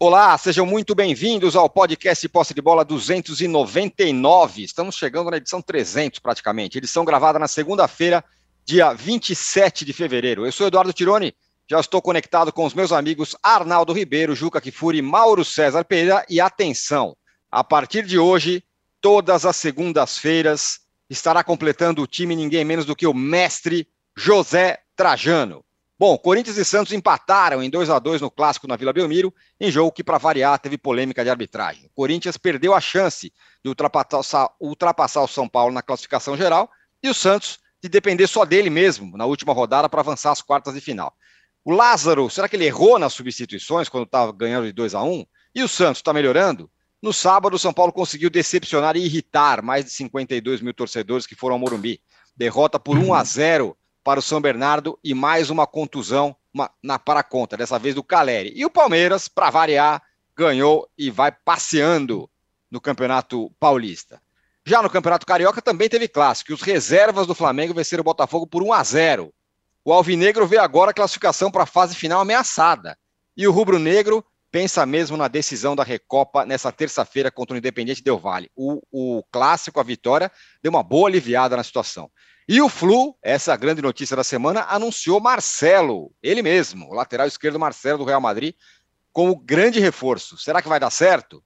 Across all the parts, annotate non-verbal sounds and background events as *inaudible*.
Olá, sejam muito bem-vindos ao podcast Posse de Bola 299. Estamos chegando na edição 300 praticamente. Edição gravada na segunda-feira, dia 27 de fevereiro. Eu sou Eduardo Tironi, já estou conectado com os meus amigos Arnaldo Ribeiro, Juca Kifuri, Mauro César Pereira e atenção, a partir de hoje, todas as segundas-feiras, estará completando o time ninguém menos do que o mestre José Trajano. Bom, Corinthians e Santos empataram em 2 a 2 no clássico na Vila Belmiro, em jogo que, para variar, teve polêmica de arbitragem. O Corinthians perdeu a chance de ultrapassar, ultrapassar o São Paulo na classificação geral e o Santos de depender só dele mesmo na última rodada para avançar às quartas de final. O Lázaro, será que ele errou nas substituições quando estava ganhando de 2 a 1 E o Santos está melhorando? No sábado, o São Paulo conseguiu decepcionar e irritar mais de 52 mil torcedores que foram ao Morumbi. Derrota por 1 a 0 para o São Bernardo e mais uma contusão uma, na para conta, dessa vez do Caleri. E o Palmeiras, para variar, ganhou e vai passeando no Campeonato Paulista. Já no Campeonato Carioca também teve clássico. Os reservas do Flamengo venceram o Botafogo por 1 a 0. O Alvinegro vê agora a classificação para a fase final ameaçada. E o Rubro Negro pensa mesmo na decisão da Recopa nessa terça-feira contra o Independente Del Vale. O, o clássico, a vitória, deu uma boa aliviada na situação. E o Flu, essa grande notícia da semana, anunciou Marcelo, ele mesmo, o lateral esquerdo Marcelo do Real Madrid, como grande reforço. Será que vai dar certo?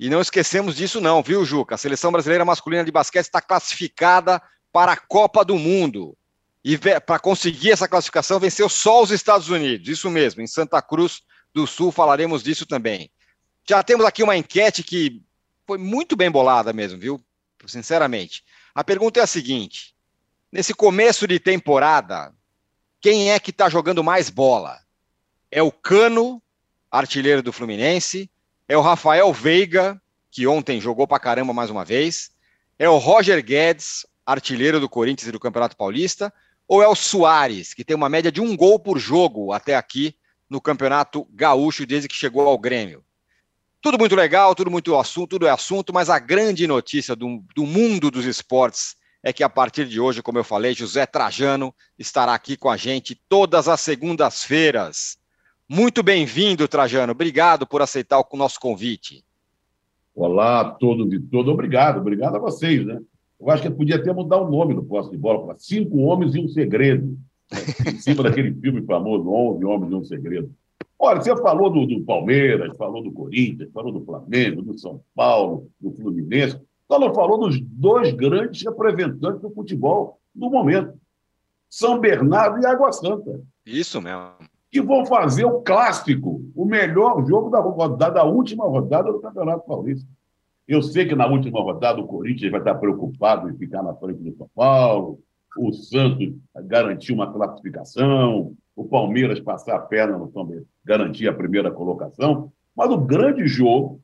E não esquecemos disso não, viu, Juca? A seleção brasileira masculina de basquete está classificada para a Copa do Mundo. E para conseguir essa classificação, venceu só os Estados Unidos. Isso mesmo, em Santa Cruz do Sul falaremos disso também. Já temos aqui uma enquete que foi muito bem bolada mesmo, viu? Sinceramente. A pergunta é a seguinte: Nesse começo de temporada, quem é que está jogando mais bola? É o Cano, artilheiro do Fluminense, é o Rafael Veiga, que ontem jogou pra caramba mais uma vez, é o Roger Guedes, artilheiro do Corinthians e do Campeonato Paulista, ou é o Soares, que tem uma média de um gol por jogo até aqui no Campeonato Gaúcho desde que chegou ao Grêmio? Tudo muito legal, tudo muito assunto, tudo é assunto, mas a grande notícia do, do mundo dos esportes é que a partir de hoje, como eu falei, José Trajano estará aqui com a gente todas as segundas-feiras. Muito bem-vindo, Trajano. Obrigado por aceitar o nosso convite. Olá a todos e todas. Obrigado, obrigado a vocês, né? Eu acho que podia até mudar o nome do posto de bola para Cinco Homens e um Segredo. Né? Em cima daquele filme famoso, Onze Homens e um Segredo. Olha, você falou do, do Palmeiras, falou do Corinthians, falou do Flamengo, do São Paulo, do Fluminense. Ela falou dos dois grandes representantes do futebol do momento, São Bernardo e Água Santa. Isso mesmo. Que vão fazer o clássico, o melhor jogo da, rodada, da última rodada do Campeonato Paulista. Eu sei que na última rodada o Corinthians vai estar preocupado em ficar na frente do São Paulo, o Santos garantir uma classificação, o Palmeiras passar a perna no São garantir a primeira colocação. Mas o grande jogo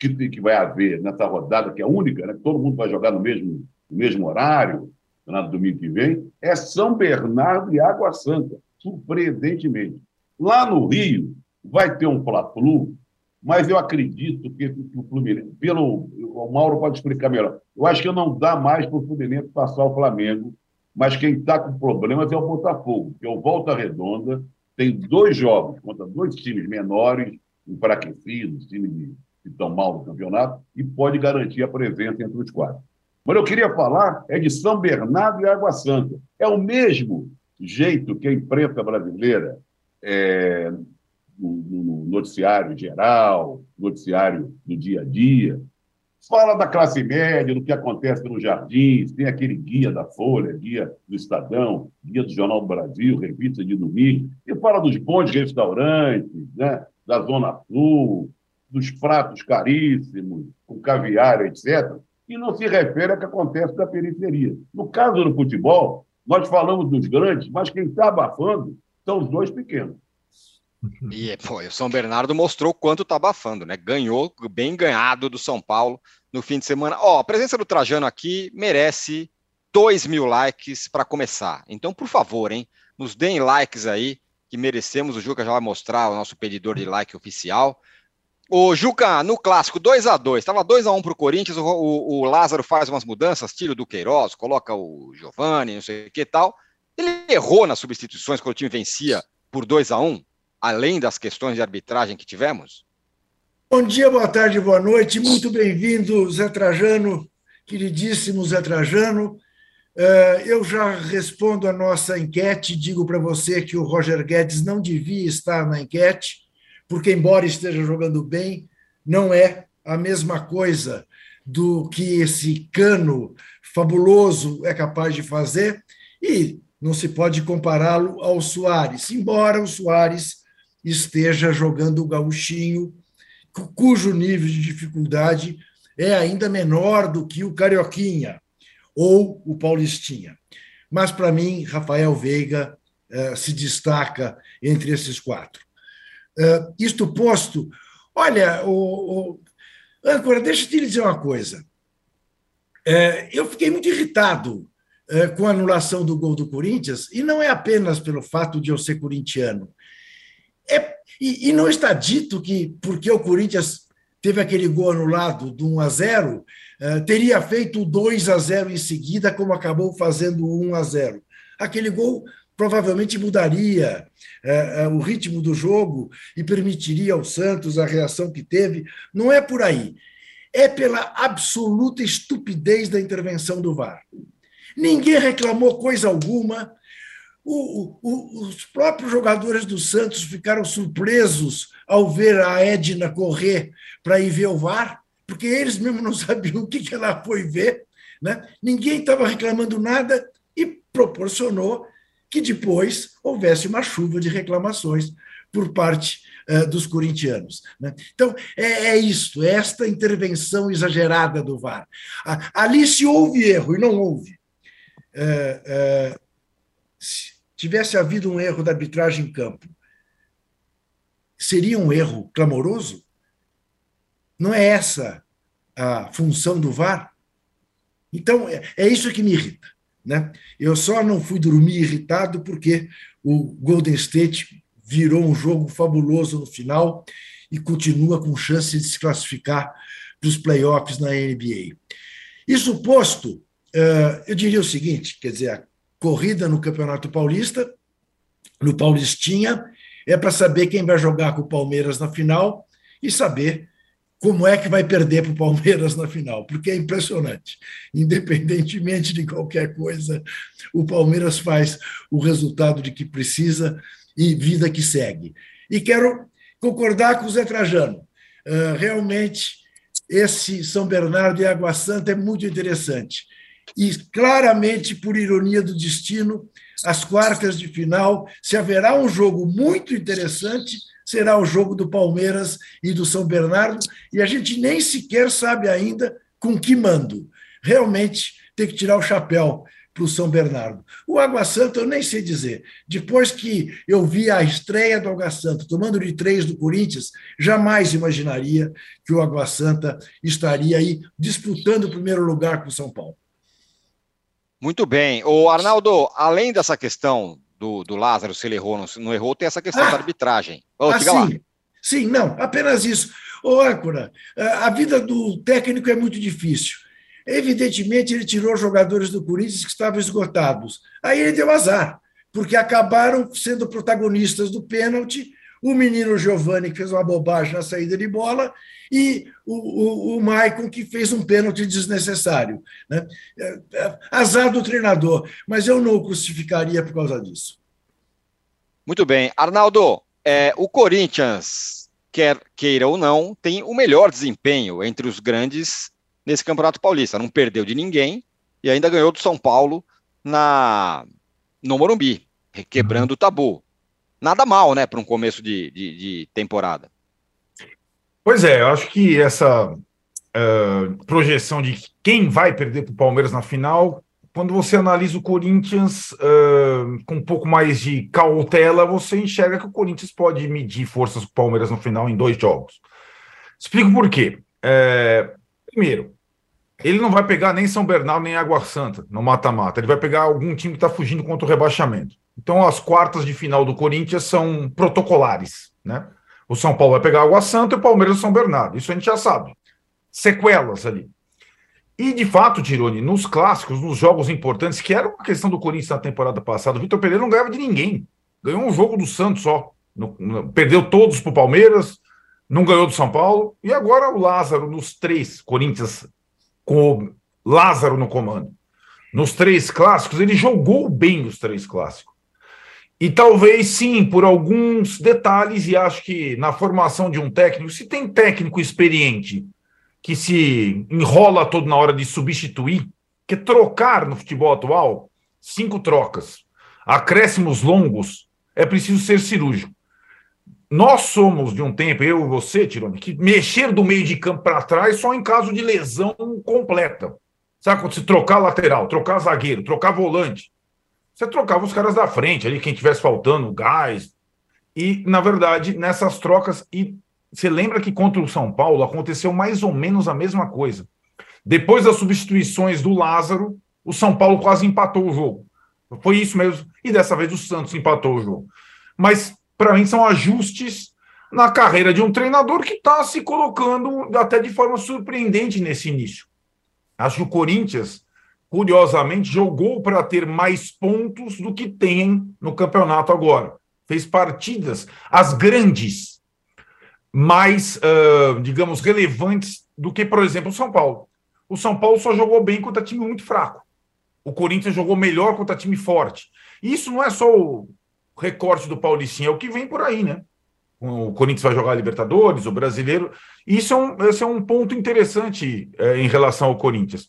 que, que vai haver nessa rodada, que é única, né, todo mundo vai jogar no mesmo, no mesmo horário, no domingo que vem, é São Bernardo e Água Santa, surpreendentemente. Lá no Rio, vai ter um Fla-Flu, mas eu acredito que, que o Fluminense, pelo, o Mauro pode explicar melhor, eu acho que não dá mais para o Fluminense passar o Flamengo, mas quem está com problemas é o Botafogo, que é o Volta Redonda, tem dois jogos contra dois times menores, enfraquecidos, times de que estão mal no campeonato, e pode garantir a presença entre os quatro. Mas eu queria falar é de São Bernardo e Água Santa. É o mesmo jeito que a imprensa brasileira, é, no, no noticiário geral, noticiário do dia a dia, fala da classe média, do que acontece nos jardins, tem aquele guia da Folha, guia do Estadão, guia do Jornal do Brasil, revista de domingo, e fala dos bons restaurantes, né, da Zona Sul, dos pratos caríssimos, com caviar, etc., e não se refere ao que acontece na periferia. No caso do futebol, nós falamos dos grandes, mas quem está abafando são os dois pequenos. E pô, o São Bernardo mostrou quanto está abafando, né? Ganhou bem ganhado do São Paulo no fim de semana. Ó, a presença do Trajano aqui merece 2 mil likes para começar. Então, por favor, hein? Nos deem likes aí, que merecemos. O Juca já vai mostrar o nosso pedidor de like oficial. O Juca, no clássico, 2 a 2 Estava 2 a 1 para o Corinthians, o, Lázaro faz umas mudanças, tira do Queiroz, coloca o Giovani, não sei o que tal. Ele errou nas substituições quando o time vencia por 2 a 1 além das questões de arbitragem que tivemos? Bom dia, boa tarde, boa noite. Muito bem-vindo, Zé Trajano, queridíssimo Zé Trajano. Eh, eu já respondo a nossa enquete, digo para você que o Roger Guedes não devia estar na enquete, porque, embora esteja jogando bem, não é a mesma coisa do que esse cano fabuloso é capaz de fazer, e não se pode compará-lo ao Soares, embora o Soares esteja jogando o gauchinho cujo nível de dificuldade é ainda menor do que o Carioquinha ou o Paulistinha. Mas, para mim, Rafael Veiga uh, se destaca entre esses quatro. Uh, isto posto, olha, o, o, Âncora, deixa eu te dizer uma coisa. Uh, eu fiquei muito irritado com a anulação do gol do Corinthians, e não é apenas pelo fato de eu ser corintiano. É e, e, não está dito que, porque o Corinthians teve aquele gol anulado do 1 a 0, eh, teria feito 2 a 0 em seguida, como acabou fazendo o 1 a 0. Aquele gol provavelmente mudaria eh, eh, o ritmo do jogo e permitiria ao Santos a reação que teve. Não é por aí. É pela absoluta estupidez da intervenção do VAR. Ninguém reclamou coisa alguma, o, o, os próprios jogadores do Santos ficaram surpresos ao ver a Edna correr para ir ver o VAR, porque eles mesmos não sabiam o que, que ela foi ver. Né? Ninguém estava reclamando nada e proporcionou que depois houvesse uma chuva de reclamações por parte uh, dos corintianos. Né? Então, é, é isto, é esta intervenção exagerada do VAR. ali se houve erro, e não houve. Uh, uh, tivesse havido um erro da arbitragem em campo, seria um erro clamoroso? Não é essa a função do VAR? Então, é, é isso que me irrita. Né? Eu só não fui dormir irritado porque o Golden State virou um jogo fabuloso no final e continua com chance de se classificar para os playoffs na NBA. Isso posto, eh, eu diria o seguinte: quer dizer, corrida no Campeonato Paulista, no Paulistinha, é para saber quem vai jogar com o Palmeiras na final e saber como é que vai perder para o Palmeiras na final, porque é impressionante. Independentemente de qualquer coisa, o Palmeiras faz o resultado de que precisa e vida que segue. E quero concordar com o Zé Trajano. Uh, realmente, esse São Bernardo e Água Santa é muito interessante e claramente, por ironia do destino, as quartas de final, se haverá um jogo muito interessante, será o jogo do Palmeiras e do São Bernardo, e a gente nem sequer sabe ainda com que mando. Realmente tem que tirar o chapéu para o São Bernardo. O Água Santa eu nem sei dizer. Depois que eu vi a estreia do Água Santa tomando de três do Corinthians, jamais imaginaria que o Água Santa estaria aí disputando o primeiro lugar com o São Paulo. Muito bem. O Arnaldo, além dessa questão do, do Lázaro, se ele errou ou não, não, errou, tem essa questão ah, da arbitragem. Oh, ah, sim. Lá. sim, não, apenas isso. Ô, âncora, a vida do técnico é muito difícil. Evidentemente, ele tirou jogadores do Corinthians que estavam esgotados. Aí ele deu azar, porque acabaram sendo protagonistas do pênalti o menino Giovanni, que fez uma bobagem na saída de bola, e o, o, o Maicon, que fez um pênalti desnecessário. Né? É, é, azar do treinador, mas eu não o crucificaria por causa disso. Muito bem. Arnaldo, é, o Corinthians, quer queira ou não, tem o melhor desempenho entre os grandes nesse Campeonato Paulista. Não perdeu de ninguém e ainda ganhou do São Paulo na no Morumbi, quebrando o tabu nada mal, né, para um começo de, de, de, temporada. Pois é, eu acho que essa uh, projeção de quem vai perder para o Palmeiras na final, quando você analisa o Corinthians uh, com um pouco mais de cautela, você enxerga que o Corinthians pode medir forças com o Palmeiras no final em dois jogos. Explico por quê. É, primeiro, ele não vai pegar nem São Bernardo nem Água Santa no mata-mata. Ele vai pegar algum time que está fugindo contra o rebaixamento. Então, as quartas de final do Corinthians são protocolares, né? O São Paulo vai pegar Água Santa e o Palmeiras o São Bernardo. Isso a gente já sabe. Sequelas ali. E, de fato, Tironi, nos clássicos, nos jogos importantes, que era uma questão do Corinthians na temporada passada, o Vitor Pereira não ganhava de ninguém. Ganhou um jogo do Santos só. No, no, perdeu todos para o Palmeiras, não ganhou do São Paulo, e agora o Lázaro nos três, Corinthians com o Lázaro no comando. Nos três clássicos, ele jogou bem os três clássicos. E talvez sim, por alguns detalhes, e acho que na formação de um técnico, se tem técnico experiente que se enrola todo na hora de substituir, que trocar no futebol atual, cinco trocas, acréscimos longos, é preciso ser cirúrgico. Nós somos de um tempo, eu e você, Tirone, que mexer do meio de campo para trás só em caso de lesão completa. Sabe quando se trocar lateral, trocar zagueiro, trocar volante? Você trocava os caras da frente, ali, quem tivesse faltando, gás. E, na verdade, nessas trocas, e você lembra que contra o São Paulo aconteceu mais ou menos a mesma coisa. Depois das substituições do Lázaro, o São Paulo quase empatou o jogo. Foi isso mesmo. E dessa vez o Santos empatou o jogo. Mas, para mim, são ajustes na carreira de um treinador que está se colocando até de forma surpreendente nesse início. Acho que o Corinthians, curiosamente, jogou para ter mais pontos do que tem no campeonato agora. Fez partidas, as grandes, mais, uh, digamos, relevantes do que, por exemplo, o São Paulo. O São Paulo só jogou bem contra time muito fraco. O Corinthians jogou melhor contra time forte. Isso não é só o recorte do Paulistinha, é o que vem por aí, né? O Corinthians vai jogar a Libertadores, o brasileiro. Isso é um, esse é um ponto interessante é, em relação ao Corinthians.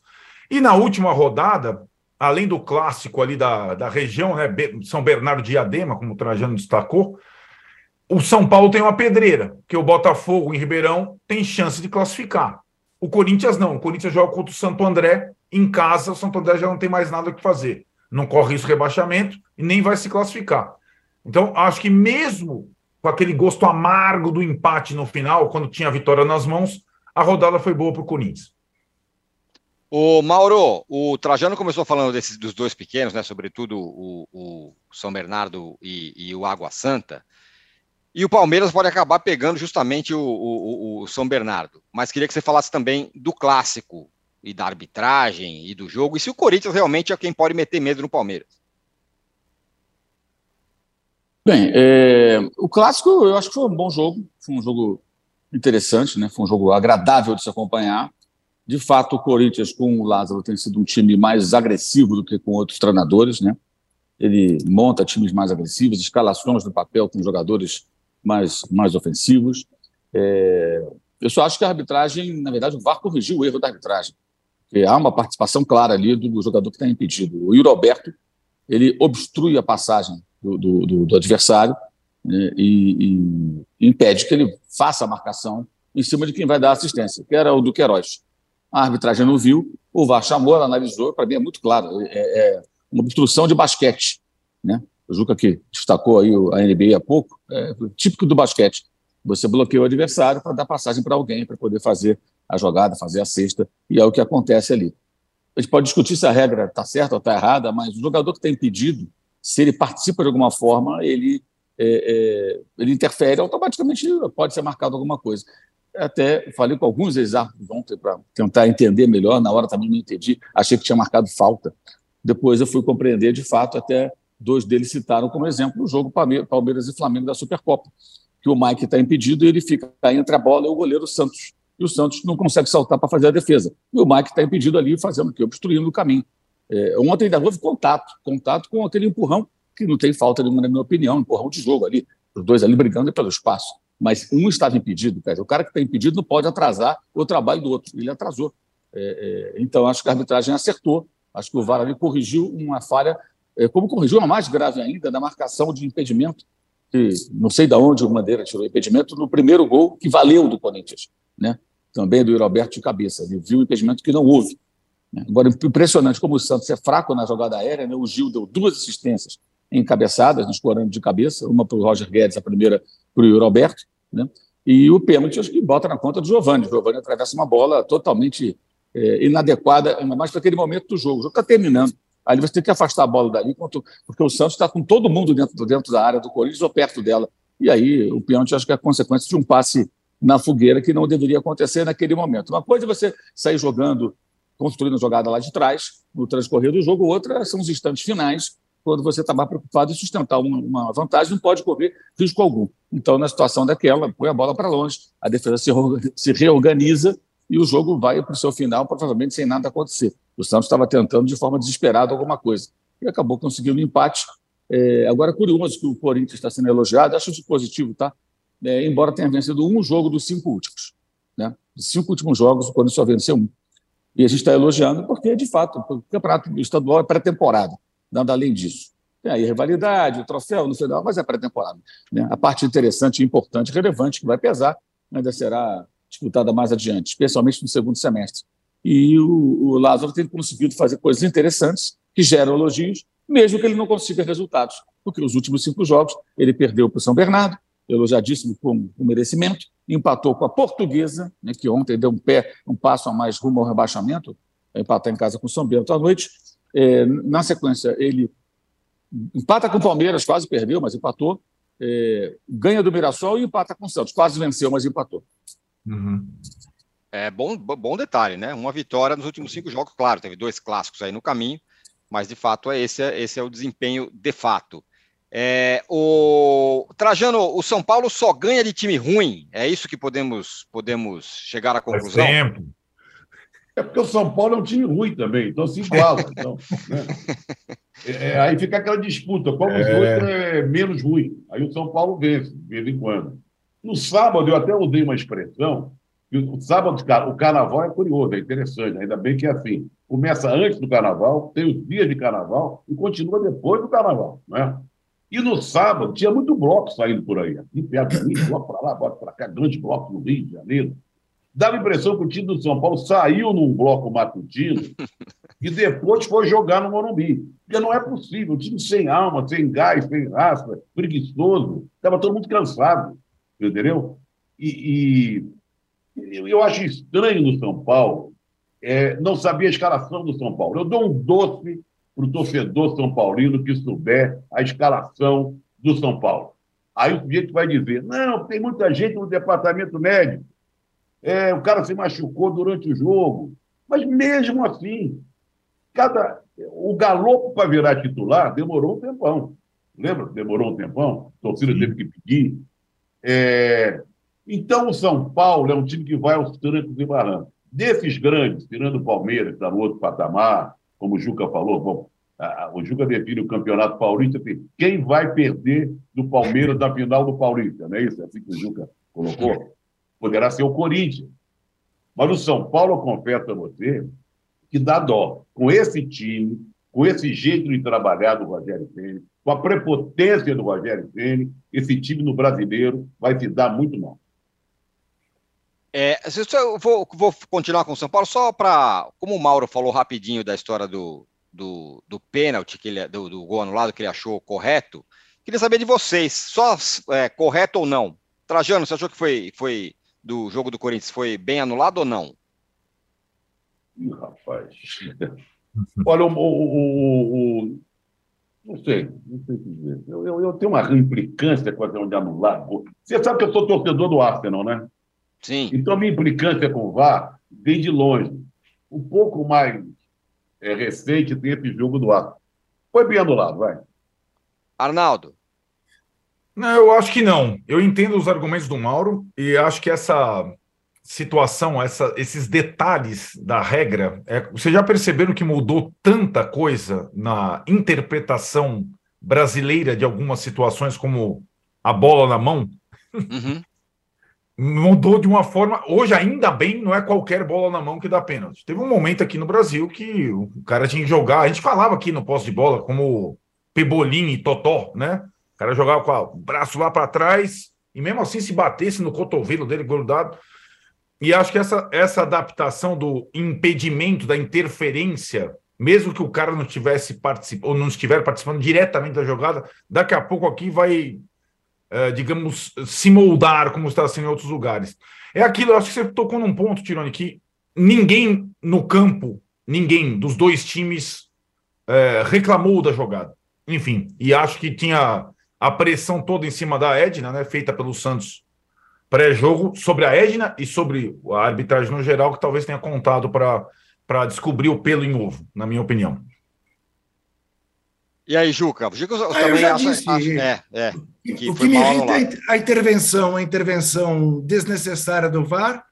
E na última rodada, além do clássico ali da, da região, né, São Bernardo de Diadema, como o Trajano destacou, o São Paulo tem uma pedreira, que o Botafogo em Ribeirão tem chance de classificar. O Corinthians não. O Corinthians joga contra o Santo André em casa. O Santo André já não tem mais nada que fazer. Não corre de rebaixamento e nem vai se classificar. Então, acho que mesmo com aquele gosto amargo do empate no final, quando tinha a vitória nas mãos, a rodada foi boa para o Corinthians. O Mauro, o Trajano começou falando desses, dos dois pequenos, né? Sobretudo o, o São Bernardo e, e, o Água Santa. E o Palmeiras pode acabar pegando justamente o, o, o São Bernardo. Mas queria que você falasse também do clássico e da arbitragem e do jogo. E se o Corinthians realmente é quem pode meter medo no Palmeiras. Bem, é, o clássico eu acho que foi um bom jogo, foi um jogo interessante, né? Foi um jogo agradável de se acompanhar. De fato, o Corinthians com o Lázaro tem sido um time mais agressivo do que com outros treinadores, né? Ele monta times mais agressivos, escalações no papel com jogadores mais, mais ofensivos. É, eu só acho que a arbitragem, na verdade, o VAR corrigiu o erro da arbitragem. Porque há uma participação clara ali do jogador que está impedido. O Yuri Alberto, ele obstrui a passagem do, do, do adversário né, e, e, impede que ele faça a marcação em cima de quem vai dar assistência, que era o do Queiroz. A arbitragem não viu, o VAR chamou, ela analisou, para mim é muito claro, é, é, uma obstrução de basquete. Né? O Juca que destacou aí a NBA há pouco, é típico do basquete. Você bloqueia o adversário para dar passagem para alguém, para poder fazer a jogada, fazer a cesta, e é o que acontece ali. A gente pode discutir se a regra está certa ou está errada, mas o jogador que está impedido, se ele participa de alguma forma, ele, é, é, ele interfere, automaticamente pode ser marcado alguma coisa. Até falei com alguns ex-árbitros ontem para tentar entender melhor, na hora também não entendi, achei que tinha marcado falta. Depois eu fui compreender, de fato, até dois deles citaram como exemplo o jogo Palmeiras e Flamengo da Supercopa, que o Mike está impedido e ele fica entre a bola e o goleiro Santos. E o Santos não consegue saltar para fazer a defesa. E o Mike está impedido ali, fazendo o quê? Obstruindo o caminho. É, ontem ainda houve contato, contato com aquele empurrão, que não tem falta nenhuma, na minha opinião, empurrão de jogo ali, os dois ali brigando pelo espaço. Mas um estava impedido, o cara que está impedido não pode atrasar o trabalho do outro, ele atrasou. É, é, então, acho que a arbitragem acertou, acho que o VAR ali corrigiu uma falha, é, como corrigiu uma mais grave ainda, da marcação de impedimento, que não sei de onde o Bandeira tirou o impedimento, no primeiro gol que valeu do Corinthians, né? também do Roberto de cabeça, ele viu o impedimento que não houve. Né? Agora, impressionante como o Santos é fraco na jogada aérea, né? o Gil deu duas assistências encabeçadas, escorando de cabeça, uma para o Roger Guedes, a primeira para o Yuri Alberto, né? e o pênalti acho que bota na conta do Giovani. O Giovani atravessa uma bola totalmente é, inadequada, ainda mais para aquele momento do jogo. O jogo está terminando. Ali você tem que afastar a bola dali, porque o Santos está com todo mundo dentro, dentro da área do Corinthians ou perto dela. E aí o pênalti acho que é consequência de um passe na fogueira que não deveria acontecer naquele momento. Uma coisa é você sair jogando construindo a jogada lá de trás, no transcorrer do jogo, outra são os instantes finais, quando você está mais preocupado em sustentar uma, uma, vantagem, não pode correr risco algum. Então, na situação daquela, põe a bola para longe, a defesa se, se reorganiza e o jogo vai para o seu final, provavelmente sem nada acontecer. O Santos estava tentando de forma desesperada alguma coisa e acabou conseguindo um empate. É, agora, curioso que o Corinthians está sendo elogiado, acho isso positivo, tá? É, embora tenha vencido um jogo dos cinco últimos. Né? Dos cinco últimos jogos, o Corinthians só venceu um. E a gente está elogiando porque, de fato, o campeonato estadual é pré-temporada, nada além disso. Tem aí a rivalidade, o troféu, sei lá, mas é pré-temporada. Né? A parte interessante, importante, relevante, que vai pesar, ainda será disputada mais adiante, especialmente no segundo semestre. E o, o Lázaro tem conseguido fazer coisas interessantes que geram elogios, mesmo que ele não consiga resultados, porque os últimos cinco jogos ele perdeu para o São Bernardo, elogiadíssimo com o merecimento, empatou com a Portuguesa, né, que ontem deu um pé, um passo a mais rumo ao rebaixamento, empatar em casa com o São Bento à noite. É, na sequência, ele empata com o Palmeiras, quase perdeu, mas empatou. É, ganha do Mirassol e empata com o Santos. Quase venceu, mas empatou. Uhum. É bom, bom detalhe, né? Uma vitória nos últimos cinco jogos, claro, teve dois clássicos aí no caminho, mas de fato é esse, esse é o desempenho de fato. É, o Trajano, o São Paulo só ganha de time ruim. É isso que podemos podemos chegar à conclusão. Exemplo. É porque o São Paulo é um time ruim também, então se iguala. Então, né? é, aí fica aquela disputa, qual dos é... dois é menos ruim. Aí o São Paulo vence, de vez em quando. No sábado, eu até usei uma expressão, o sábado, o carnaval é curioso, é interessante, ainda bem que é assim. Começa antes do carnaval, tem os dias de carnaval e continua depois do carnaval. Né? E no sábado tinha muito bloco saindo por aí. Aqui perto do Rio, bloco para lá, bloco para cá, grande bloco no Rio de Janeiro. Dava a impressão que o time do São Paulo saiu num bloco matutino e depois foi jogar no Morumbi. Porque não é possível, um time sem alma, sem gás, sem raça, preguiçoso. Estava todo mundo cansado, entendeu? E, e eu acho estranho no São Paulo, é, não sabia a escalação do São Paulo. Eu dou um doce para o torcedor São Paulino que souber a escalação do São Paulo. Aí o sujeito vai dizer: não, tem muita gente no departamento médico. É, o cara se machucou durante o jogo. Mas mesmo assim, cada o galopo para virar titular demorou um tempão. Lembra? Demorou um tempão. A torcida teve que pedir. É... Então, o São Paulo é um time que vai aos trancos e barrancos. Desses grandes, tirando o Palmeiras, que está no outro patamar, como o Juca falou, bom, a, o Juca define o campeonato paulista, assim, quem vai perder do Palmeiras na final do Paulista, não é isso? É assim que o Juca colocou? Poderá ser o Corinthians. Mas o São Paulo, eu confesso a você, que dá dó. Com esse time, com esse jeito de trabalhar do Rogério Ceni, com a prepotência do Rogério Ceni, esse time no brasileiro vai se dar muito mal. É, eu vou, vou continuar com o São Paulo só para, como o Mauro falou rapidinho da história do, do, do pênalti, que ele, do, do gol anulado que ele achou correto, queria saber de vocês, só é, correto ou não? Trajano, você achou que foi, foi do jogo do Corinthians foi bem anulado ou não? Ih, rapaz. *laughs* Olha, o, o, o, o, não sei, não sei dizer. Eu, eu, eu, tenho uma implicância com a questão de anular. Você sabe que eu sou torcedor do Arsenal, né? Sim. Então, a minha implicância com o VAR vem de longe. Um pouco mais é, recente tem esse jogo do ar. Foi bem anulado, vai. Arnaldo. Não, eu acho que não. Eu entendo os argumentos do Mauro e acho que essa situação, essa, esses detalhes da regra, é, vocês já perceberam que mudou tanta coisa na interpretação brasileira de algumas situações, como a bola na mão? Uhum *laughs* mudou de uma forma. Hoje, ainda bem, não é qualquer bola na mão que dá pênalti. Teve um momento aqui no Brasil que o cara tinha que jogar. A gente falava aqui no posto de bola como Pebolim e Totó, né? Cara jogava com o braço lá para trás e mesmo assim se batesse no cotovelo dele grudado. E acho que essa, essa adaptação do impedimento, da interferência, mesmo que o cara não tivesse participando ou não estiver participando diretamente da jogada, daqui a pouco aqui vai uh, digamos, se moldar como está sendo em outros lugares. É aquilo, acho que você tocou num ponto, Tirone, que ninguém no campo, ninguém dos dois times uh, reclamou da jogada. Enfim, e acho que tinha a pressão toda em cima da Edna, né, feita pelo Santos pré-jogo, sobre a Edna e sobre a arbitragem no geral, que talvez tenha contado para descobrir o pelo em ovo, na minha opinião. E aí, Juca? Juca ah, também eu já disse, acha, é, é, que o que me irrita é a intervenção, a intervenção desnecessária do VAR,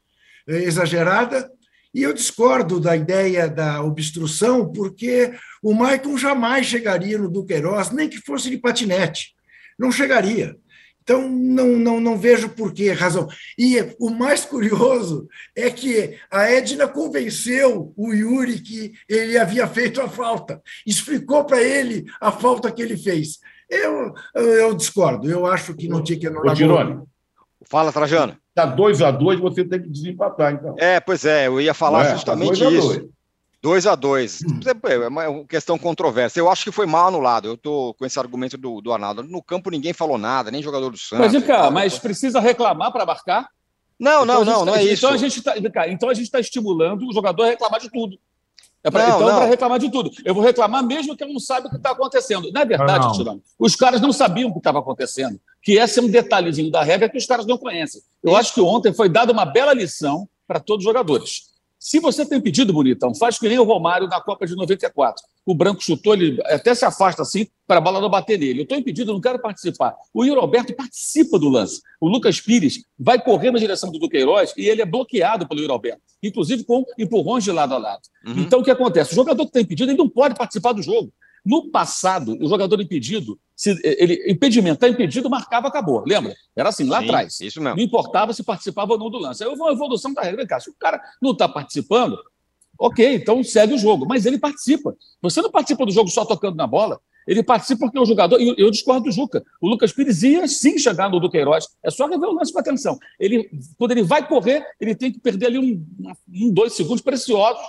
é, exagerada, e eu discordo da ideia da obstrução, porque o Maicon jamais chegaria no Duqueiroz, nem que fosse de patinete. Não chegaria. Então, não, não, não vejo por que razão. E o mais curioso é que a Edna convenceu o Yuri que ele havia feito a falta, explicou para ele a falta que ele fez. Eu, eu discordo, eu acho que não tinha que anular. Ô, Fala, Trajano. Está 2 a 2 você tem que desempatar, então. É, pois é, eu ia falar é, justamente tá isso. 2 a 2 hum. É uma questão controversa. Eu acho que foi mal anulado. Eu estou com esse argumento do, do Arnaldo. No campo ninguém falou nada, nem jogador do Santos. Mas, cara, mas precisa reclamar para marcar? Não, não, então, não, não é isso. Então a gente está então tá estimulando o jogador a reclamar de tudo. É pra, não, então, para reclamar de tudo. Eu vou reclamar mesmo que eu não saiba o que está acontecendo. Na verdade, não. Tirano, os caras não sabiam o que estava acontecendo. Que esse é um detalhezinho da regra que os caras não conhecem. Eu Isso. acho que ontem foi dada uma bela lição para todos os jogadores. Se você tem pedido, bonitão, faz que nem o Romário na Copa de 94. O branco chutou, ele até se afasta assim para a bola não bater nele. Eu estou impedido, não quero participar. O Yuri Alberto participa do lance. O Lucas Pires vai correr na direção do Duqueiroz e ele é bloqueado pelo Yuri Alberto, inclusive com empurrões de lado a lado. Uhum. Então, o que acontece? O jogador que tem impedido, ele não pode participar do jogo. No passado, o jogador impedido, se ele impedimento está impedido, marcava, acabou. Lembra? Era assim, lá Sim, atrás. Isso mesmo. Não importava se participava ou não do lance. Aí houve uma evolução da regra. Cá, se o cara não está participando, ok, então segue o jogo. Mas ele participa. Você não participa do jogo só tocando na bola. Ele participa porque o jogador. Eu, eu discordo do Juca. O Lucas Pires ia sim chegar no Duqueiroz. É só rever o lance com atenção. Ele, quando ele vai correr, ele tem que perder ali um, um dois segundos preciosos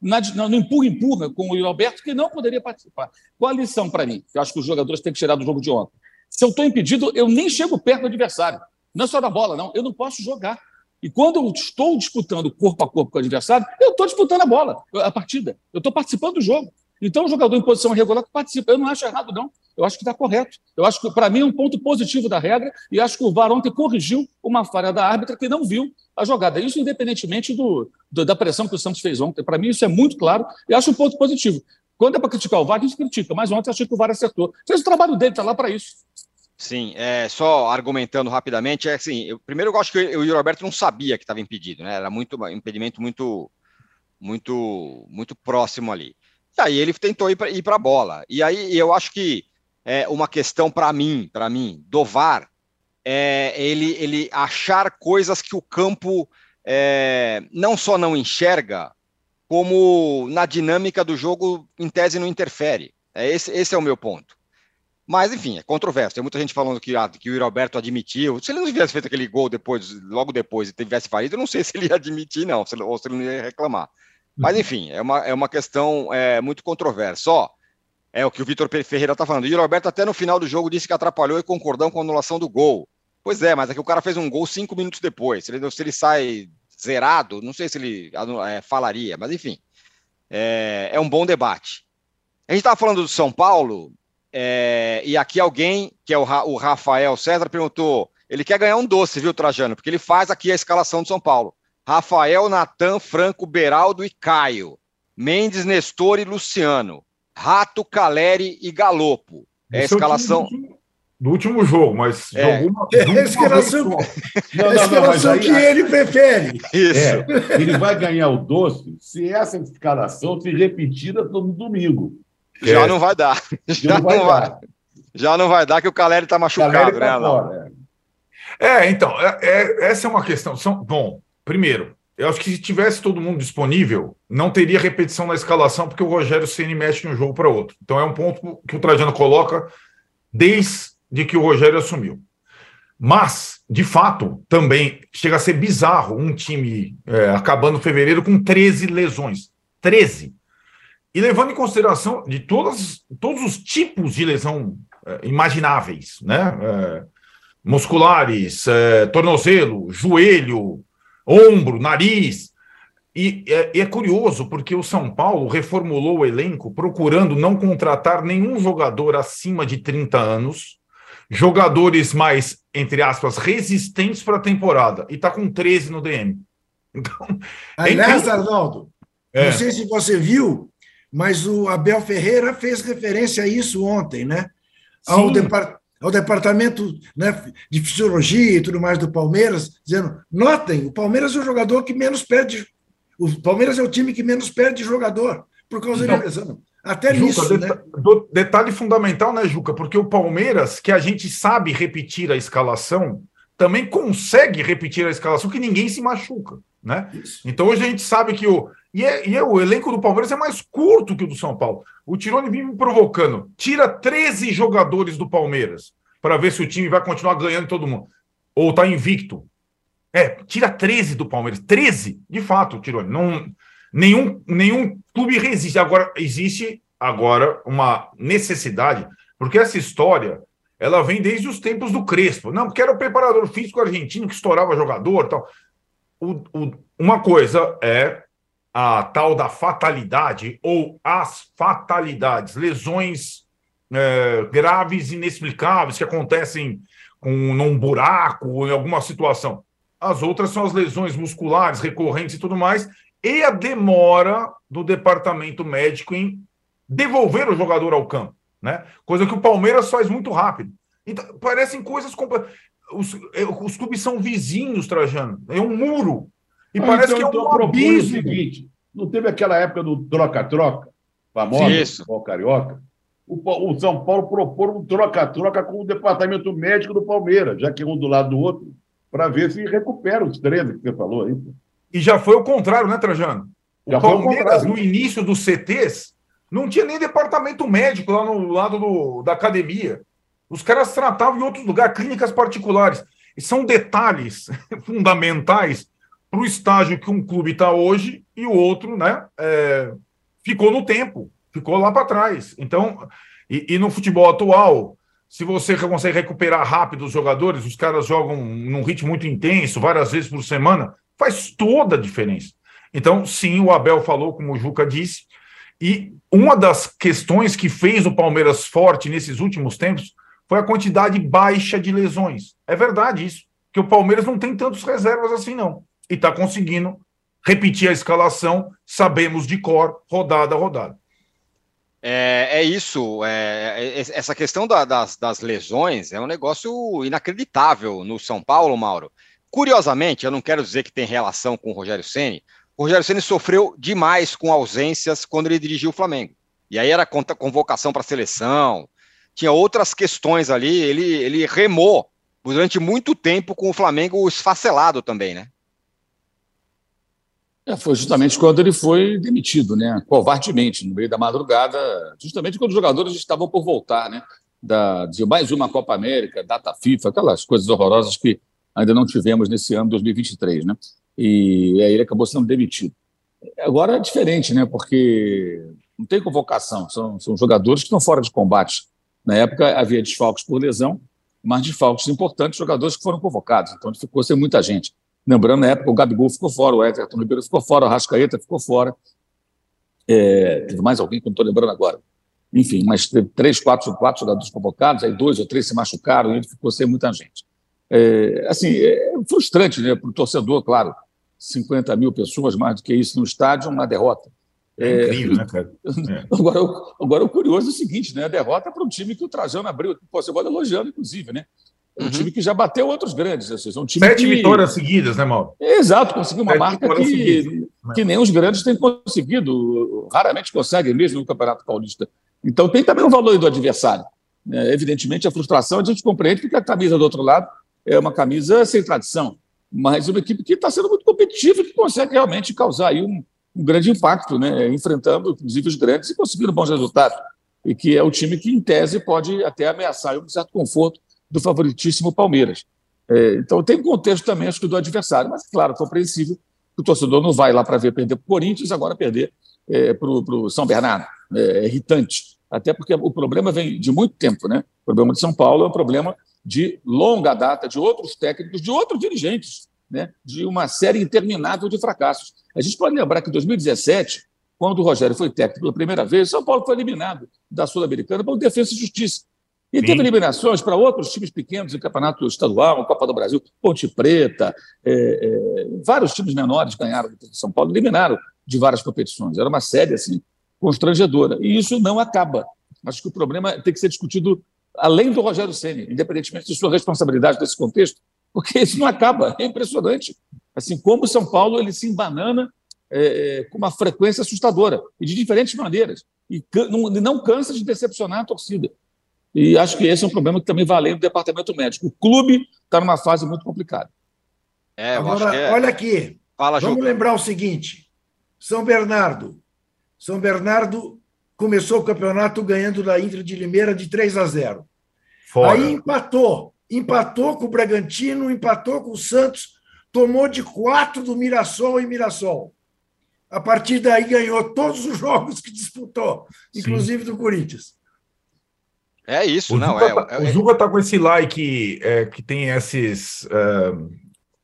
na, no empurra-empurra com o Alberto, que não poderia participar. Qual a lição para mim? Eu acho que os jogadores têm que tirar do jogo de ontem. Se eu estou impedido, eu nem chego perto do adversário. Não é só da bola, não. Eu não posso jogar. E quando eu estou disputando corpo a corpo com o adversário, eu estou disputando a bola, a partida. Eu estou participando do jogo. Então, o jogador em posição irregular participa. Eu não acho errado, não. Eu acho que está correto. Eu acho que, para mim, é um ponto positivo da regra e acho que o VAR ontem corrigiu uma falha da árbitra que não viu a jogada. Isso independentemente do, do da pressão que o Santos fez ontem. Para mim, isso é muito claro e acho um ponto positivo. Quando é para criticar o VAR, a gente critica, mas ontem achei que o VAR acertou. Fez o trabalho dele, está lá para isso. Sim, é, só argumentando rapidamente, é assim, eu, primeiro eu acho que o Yuri não sabia que estava impedido, né? Era muito impedimento muito, muito, muito próximo ali. E aí ele tentou ir para a bola. E aí eu acho que é uma questão para mim, para mim, do VAR, é ele, ele achar coisas que o campo é, não só não enxerga, como na dinâmica do jogo, em tese, não interfere. É esse, esse é o meu ponto. Mas, enfim, é controverso. Tem muita gente falando que, ah, que o Yuri Alberto admitiu. Se ele não tivesse feito aquele gol depois, logo depois, e tivesse falido, eu não sei *laughs* se ele ia admitir, não, ou se ele não ia reclamar. Mas, uhum. enfim, é uma, é uma questão é, muito controversa. Ó, é o que o Vitor Ferreira está falando. E o Roberto até no final do jogo disse que atrapalhou e concordou com a anulação do gol. Pois é, mas é que o cara fez um gol cinco minutos depois. Se ele, se ele sai zerado, não sei se ele é, falaria, mas enfim. É, é, um bom debate. A gente estava falando do São Paulo, é, e aqui alguém, que é o, o Rafael César, perguntou: ele quer ganhar um doce, viu, Trajano? Porque ele faz aqui a escalação do São Paulo. Rafael, Natan, Franco, Beraldo e Caio. Mendes, Nestor e Luciano. Rato, Caleri e Galopo. É a escalação. Do último jogo, mas é. jogou uma, é a escalação, não, não, escalação não, que aí, ele prefere. Isso. É, ele vai ganhar o doce se essa escalação se repetida no domingo. Já é. não vai dar. Já não vai, não vai, dar. Já não vai dar, que o Caleri está machucado, Caleri tá né, fora, é. é, então, é, essa é uma questão. São, bom, primeiro, eu acho que se tivesse todo mundo disponível, não teria repetição na escalação, porque o Rogério Ceni mexe de um jogo para outro. Então é um ponto que o Trajano coloca desde que o Rogério assumiu. Mas, de fato, também chega a ser bizarro um time é, acabando fevereiro com 13 lesões. 13. E levando em consideração de todas, todos os tipos de lesão é, imagináveis, né? É, musculares, é, tornozelo, joelho, ombro, nariz. E é, é, curioso porque o São Paulo reformulou o elenco procurando não contratar nenhum jogador acima de 30 anos, jogadores mais, entre aspas, resistentes para a temporada. E está com 13 no DM. *laughs* Então, Aliás, é Arnaldo, é. não sei se você viu, mas o Abel Ferreira fez referência a isso ontem, né? Ao, depart, ao departamento né, de fisiologia e tudo mais do Palmeiras, dizendo: notem, o Palmeiras é o jogador que menos perde. O Palmeiras é o time que menos perde jogador por causa da lesão. Até Juca, nisso, né? Detalhe fundamental, né, Juca? Porque o Palmeiras, que a gente sabe repetir a escalação, também consegue repetir a escalação que ninguém se machuca, né? Isso. Então hoje a gente sabe que o e, é, e é, o elenco do Palmeiras é mais curto que o do São Paulo. O Tirone vive me provocando. Tira 13 jogadores do Palmeiras para ver se o time vai continuar ganhando todo mundo. Ou tá invicto. É, tira 13 do Palmeiras. 13, de fato, Tirone. Não, nenhum, nenhum clube resiste. Agora, existe agora uma necessidade, porque essa história ela vem desde os tempos do Crespo. Não, porque era o preparador físico argentino que estourava jogador tal. O, o, uma coisa é a tal da fatalidade ou as fatalidades, lesões é, graves, inexplicáveis que acontecem com, num buraco ou em alguma situação. As outras são as lesões musculares recorrentes e tudo mais, e a demora do departamento médico em devolver o jogador ao campo, né? Coisa que o Palmeiras faz muito rápido. Então, parecem coisas os, é, os clubes são vizinhos, Trajano. É um muro. E ah, parece então, que é um então, abismo. O seguinte, não teve aquela época do troca-troca, famosa, Isso. o carioca? O, o São Paulo propôs um troca-troca com o departamento médico do Palmeiras, já que um do lado do outro, para ver se recupera os 13 que você falou aí. E já foi o contrário, né, Trajano? O já Palmeiras, no início dos CTs, não tinha nem departamento médico lá no lado do, da academia. Os caras tratavam em outros lugares, clínicas particulares. E são detalhes *laughs* fundamentais para o estágio que um clube está hoje e o outro né, é, ficou no tempo, ficou lá para trás. Então, e, e, no futebol atual, se você consegue recuperar rápido os jogadores, os caras jogam num ritmo muito intenso, várias vezes por semana, faz toda a diferença. Então, sim, o Abel falou, como o Juca disse, e uma das questões que fez o Palmeiras forte nesses últimos tempos foi a quantidade baixa de lesões. É verdade isso, que o Palmeiras não tem tantos reservas assim, não e está conseguindo repetir a escalação, sabemos de cor, rodada a rodada. É, é isso. É, é, essa questão da, das, das lesões é um negócio inacreditável no São Paulo, Mauro. Curiosamente, eu não quero dizer que tem relação com o Rogério Ceni. O Rogério Ceni sofreu demais com ausências quando ele dirigiu o Flamengo. E aí era convocação para a seleção, tinha outras questões ali. Ele, ele remou durante muito tempo com o Flamengo esfacelado também, né? É, foi justamente quando ele foi demitido, né? covardemente, no meio da madrugada, justamente quando os jogadores estavam por voltar, né? Da, de mais uma Copa América, data FIFA, aquelas coisas horrorosas que ainda não tivemos nesse ano 2023, né? E aí ele acabou sendo demitido. Agora é diferente, né? Porque não tem convocação, são, são jogadores que estão fora de combate. Na época havia desfalques por lesão, mas desfalques importantes, jogadores que foram convocados, então ficou sem muita gente. Lembrando, na época, o Gabigol ficou fora, o Everton Ribeiro ficou fora, o Rascaeta ficou fora. É, teve mais alguém que não estou lembrando agora. Enfim, mas teve três, quatro, quatro jogadores convocados, aí dois ou três se machucaram e ele ficou sem muita gente. É, assim, é frustrante né, para o torcedor, claro. 50 mil pessoas, mais do que isso no estádio, uma derrota. É incrível, né, cara? *laughs* É. Agora, agora, o curioso é o seguinte, né? A derrota é para um time que o Trajano abriu. Pô, você pode elogiando, inclusive, né? um uhum. time que já bateu outros grandes. Assim, um time Sete que... vitórias seguidas, né, Mauro? Exato, conseguiu uma Sete marca que, que nem os grandes têm conseguido. Raramente conseguem, mesmo no Campeonato Paulista. Então tem também o valor do adversário. É, evidentemente, a frustração a gente compreende porque a camisa do outro lado é uma camisa sem tradição, mas uma equipe que está sendo muito competitiva e que consegue realmente causar aí um, um grande impacto, né? enfrentando, inclusive, os grandes e conseguindo bons resultados. E que é o time que, em tese, pode até ameaçar um certo conforto do favoritíssimo Palmeiras. É, então tem um contexto também, acho que, do adversário, mas, claro, compreensível que o torcedor não vai lá para ver perder para o Corinthians, agora perder é, para o São Bernardo. É, é irritante. Até porque o problema vem de muito tempo, né? O problema de São Paulo é um problema de longa data, de outros técnicos, de outros dirigentes, né? de uma série interminável de fracassos. A gente pode lembrar que em 2017, quando o Rogério foi técnico pela primeira vez, São Paulo foi eliminado da Sul-Americana pelo Defesa e Justiça. E Sim. teve eliminações para outros times pequenos em campeonato estadual, Copa do Brasil, Ponte Preta, é, é, vários times menores ganharam do São Paulo, eliminaram de várias competições. Era uma série assim constrangedora. E isso não acaba. Acho que o problema tem que ser discutido além do Rogério Ceni, independentemente de sua responsabilidade nesse contexto, porque isso não acaba. É impressionante. Assim como o São Paulo ele se embanana é, com uma frequência assustadora e de diferentes maneiras e não, não cansa de decepcionar a torcida. E acho que esse é um problema que também vai além do departamento médico. O clube está numa fase muito complicada. É, Agora, é... olha aqui. Fala, Vamos lembrar o seguinte: São Bernardo. São Bernardo começou o campeonato ganhando da Inter de Limeira de 3 a 0. Fora. Aí empatou. Empatou com o Bragantino, empatou com o Santos, tomou de quatro do Mirassol e Mirassol. A partir daí ganhou todos os jogos que disputou, inclusive Sim. do Corinthians. É isso, o não. Zuba é, tá, é, o Zuba tá com esse like é, que tem esses. Uh,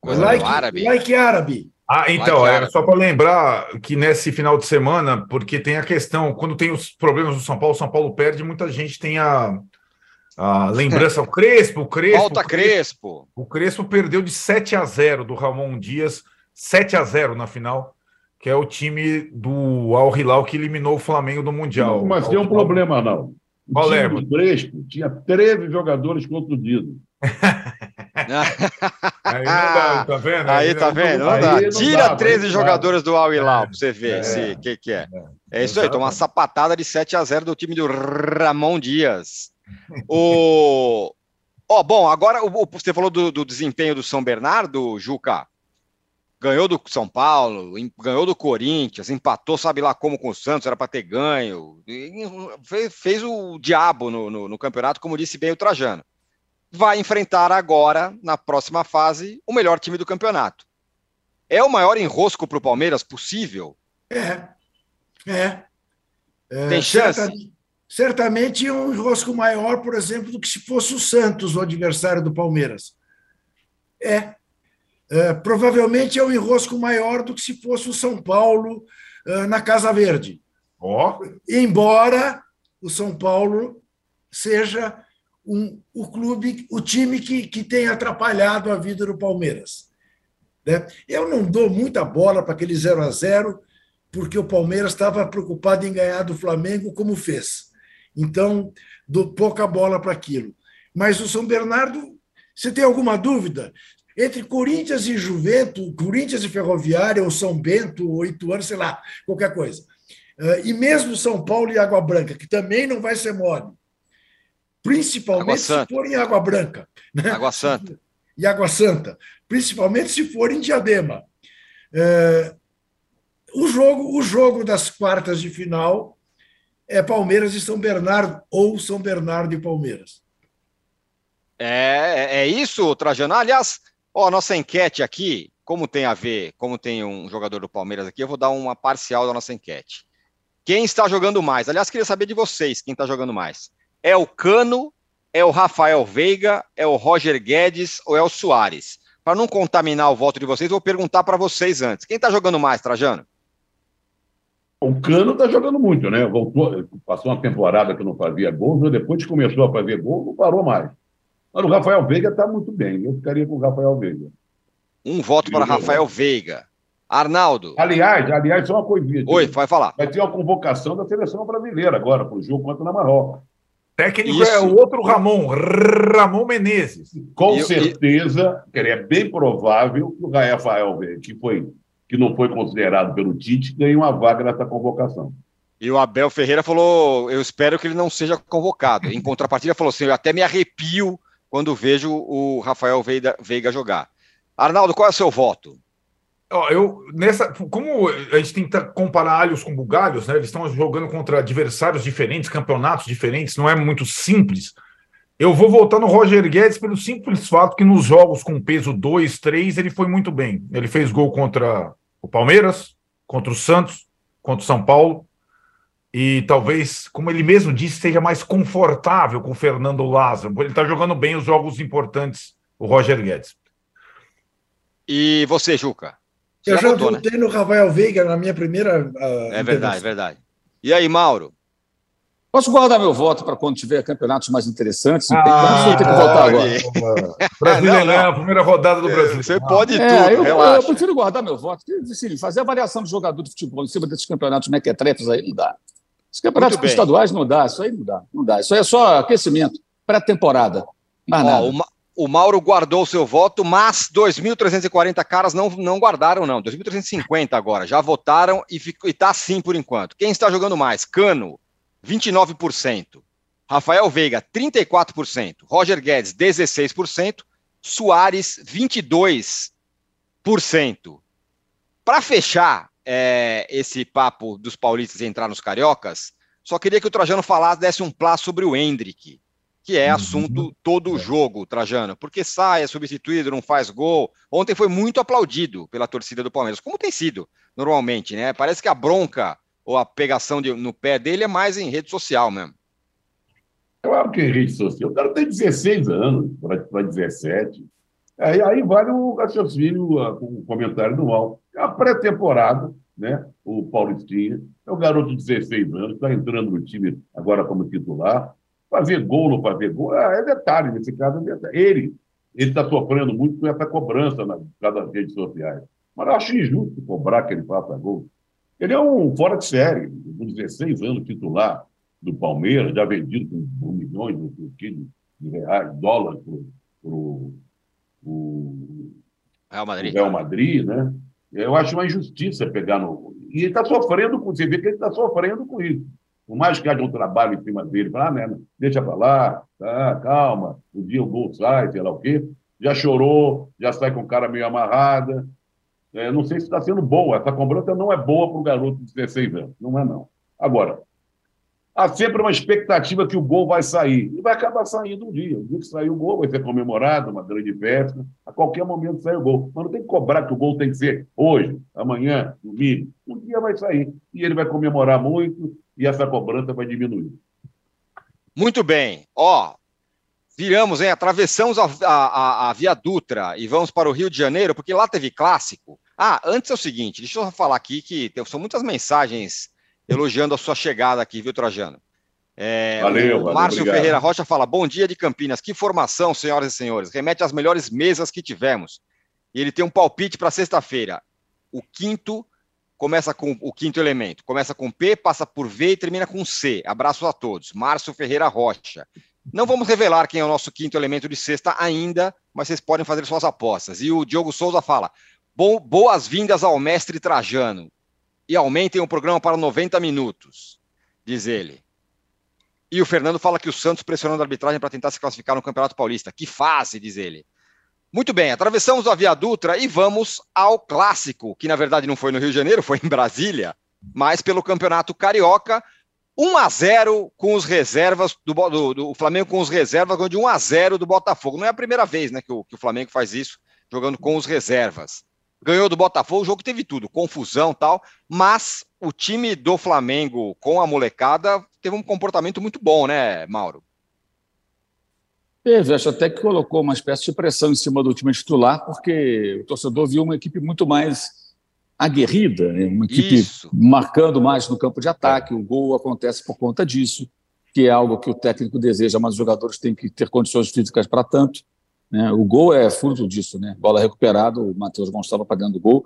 like árabe. Like árabe. Ah, então, like é só para lembrar que nesse final de semana, porque tem a questão, quando tem os problemas do São Paulo, o São Paulo perde, muita gente tem a, a lembrança, o Crespo, o Crespo. Volta Crespo. O Crespo perdeu de 7 a 0 do Ramon Dias, 7 a 0 na final, que é o time do Al Hilal que eliminou o Flamengo do Mundial. Não, mas tem um problema, não. O Qual time é, do Crespo tinha 13 jogadores contundidos. *laughs* aí não dá, tá vendo? Aí, aí tá vendo? Não dá. Não Tira dá, 13 jogadores do Al Hilal é, para você ver o é, que, que é. É, é isso aí, toma uma sapatada de 7 a 0 do time do Ramon Dias. O... Oh, bom, agora o, você falou do, do desempenho do São Bernardo, Juca ganhou do São Paulo, ganhou do Corinthians, empatou, sabe lá como com o Santos, era para ter ganho, fez, fez o diabo no, no, no, campeonato, como disse bem o Trajano. Vai enfrentar agora, na próxima fase, o melhor time do campeonato. É o maior enrosco para o Palmeiras possível? É. É. é Tem chance? Certamente, certamente é um enrosco maior, por exemplo, do que se fosse o Santos, o adversário do Palmeiras. É, é, provavelmente é um enrosco maior do que se fosse o São Paulo é, na Casa Verde. Oh. Embora o São Paulo seja um, o clube, o time que, que tem atrapalhado a vida do Palmeiras. Né? Eu não dou muita bola para aquele 0 a 0 porque o Palmeiras estava preocupado em ganhar do Flamengo como fez. Então, dou pouca bola para aquilo. Mas o São Bernardo, você tem alguma dúvida? entre Corinthians e Juventus, Corinthians e Ferroviária, ou São Bento, ou Ituano, sei lá, qualquer coisa. Eh, e mesmo São Paulo e Água Branca, que também não vai ser mole. Principalmente se for em Água Branca. Né? Água Santa. E Água Santa. Principalmente se for em Diadema. Eh, o jogo, o jogo das quartas de final é Palmeiras e São Bernardo, ou São Bernardo e Palmeiras. É, é isso, Trajano. Aliás, Ó, nossa enquete aqui, como tem a ver, como tem um jogador do Palmeiras aqui, eu vou dar uma parcial da nossa enquete. Quem está jogando mais? Aliás, queria saber de vocês, quem está jogando mais. É o Cano, é o Rafael Veiga, é o Roger Guedes ou é o Soares? Para não contaminar o voto de vocês, vou perguntar para vocês antes. Quem está jogando mais, Trajano? O Cano está jogando muito, né? Voltou, passou uma temporada que não fazia gol, depois que começou a fazer gol, não parou mais. Mas o Rafael Veiga está muito bem. Eu ficaria com o Rafael Veiga. Um voto para Rafael Veiga. Arnaldo. Aliás, aliás, só uma coisinha. Oi, vai falar. Vai ter uma convocação da seleção brasileira agora para o jogo contra a Marrocos. Técnico Isso. é o outro Ramon, Ramon Menezes. Com e, certeza, e... é bem provável que o Rafael Veiga, que, foi, que não foi considerado pelo Tite, ganhe uma vaga nessa convocação. E o Abel Ferreira falou: eu espero que ele não seja convocado. Em contrapartida, falou assim: eu até me arrepio quando vejo o Rafael Veiga jogar. Arnaldo, qual é o seu voto? Eu, nessa, como a gente tenta comparar alhos com bugalhos, né? Eles estão jogando contra adversários diferentes, campeonatos diferentes, não é muito simples. Eu vou voltar no Roger Guedes pelo simples fato que nos jogos com peso 2, 3, ele foi muito bem. Ele fez gol contra o Palmeiras, contra o Santos, contra o São Paulo e talvez, como ele mesmo disse, seja mais confortável com o Fernando Lázaro. Ele está jogando bem os jogos importantes, o Roger Guedes. E você, Juca? Você eu já, já votei né? no Rafael Veiga na minha primeira. Uh, é verdade, é verdade. E aí, Mauro? Posso guardar meu voto para quando tiver campeonatos mais interessantes? Ah, eu tenho que votar agora. *laughs* Brasileirão, é a primeira rodada do Brasil. Você pode é, tudo, eu, relaxa. Eu prefiro guardar meu voto. Assim, fazer avaliação do jogador de futebol em cima desses campeonatos mequetrefes aí não dá. Os campeonatos estaduais não dá, isso aí não dá, não dá. Isso aí é só aquecimento, pré-temporada. Mais Ó, nada. O Mauro guardou o seu voto, mas 2.340 caras não, não guardaram, não. 2.350 agora. Já votaram e está assim por enquanto. Quem está jogando mais? Cano, 29%. Rafael Veiga, 34%. Roger Guedes, 16%. Soares, 22%. Para fechar é, esse papo dos paulistas entrar nos cariocas, só queria que o Trajano falasse, desse um plá sobre o Hendrick que é uhum. assunto todo o é. jogo, Trajano, porque sai, é substituído, não faz gol. Ontem foi muito aplaudido pela torcida do Palmeiras, como tem sido normalmente, né? Parece que a bronca ou a pegação de, no pé dele é mais em rede social mesmo. Claro que em rede social. O cara tem 16 anos, para 17. Aí, aí vale o raciocínio, o comentário do Mal. É a pré-temporada, né? O Paulistinha, é um garoto de 16 anos, está entrando no time agora como titular Fazer gol ou fazer gol é, é detalhe, nesse caso é detalhe. Ele está sofrendo muito com essa cobrança nas, nas redes sociais. Mas acho injusto cobrar que ele faça gol. Ele é um fora de série, com 16 anos titular do Palmeiras, já vendido por, milhões de, de reais, dólares para o Real Madrid. Real Madrid, né? Eu acho uma injustiça pegar no. E ele está sofrendo com. Você vê que ele está sofrendo com isso. Por mais que haja um trabalho em cima dele, falar, ah, né, deixa para lá, tá, calma, um dia o gol sai, sei lá o quê. Já chorou, já sai com o cara meio amarrada. É, não sei se está sendo boa. Essa cobrança não é boa para o garoto de 16 anos. Não é, não. Agora, há sempre uma expectativa que o gol vai sair. E vai acabar saindo um dia. O dia que sair o gol vai ser comemorado, uma grande festa. A qualquer momento sai o gol. Mas não tem que cobrar que o gol tem que ser hoje, amanhã, domingo. Um dia vai sair. E ele vai comemorar muito e essa cobrança vai diminuir. Muito bem. Ó, viramos, hein? Atravessamos a, a, a, Via Dutra e vamos para o Rio de Janeiro, porque lá teve clássico. Ah, antes é o seguinte, deixa eu falar aqui que são muitas mensagens elogiando a sua chegada aqui, viu, Trajano? É, valeu, o Márcio obrigado. Ferreira Rocha fala: Bom dia de Campinas, que formação, senhoras e senhores. Remete às melhores mesas que tivemos. E ele tem um palpite para sexta-feira. O quinto começa com o quinto elemento. Começa com P, passa por V e termina com C. Abraço a todos. Márcio Ferreira Rocha. Não vamos revelar quem é o nosso quinto elemento de sexta ainda, mas vocês podem fazer suas apostas. E o Diogo Souza fala: boas-vindas ao mestre Trajano. E aumentem o programa para 90 minutos, diz ele. E o Fernando fala que o Santos pressionando a arbitragem para tentar se classificar no Campeonato Paulista. Que fase, diz ele. Muito bem, atravessamos a Via Dutra e vamos ao clássico, que na verdade não foi no Rio de Janeiro, foi em Brasília, mas pelo Campeonato Carioca. 1 a 0 com os reservas do, do, do Flamengo com os reservas, de 1 a 0 do Botafogo. Não é a primeira vez né, que, o, que o Flamengo faz isso, jogando com os reservas. Ganhou do Botafogo, o jogo teve tudo, confusão tal, mas o time do Flamengo com a molecada teve um comportamento muito bom, né, Mauro? Teve, acho até que colocou uma espécie de pressão em cima do time titular, porque o torcedor viu uma equipe muito mais aguerrida, né? uma equipe Isso. marcando mais no campo de ataque. O gol acontece por conta disso, que é algo que o técnico deseja, mas os jogadores têm que ter condições físicas para tanto. Né? O gol é fruto disso, né? Bola recuperada, o Matheus Gonçalves para dentro do gol.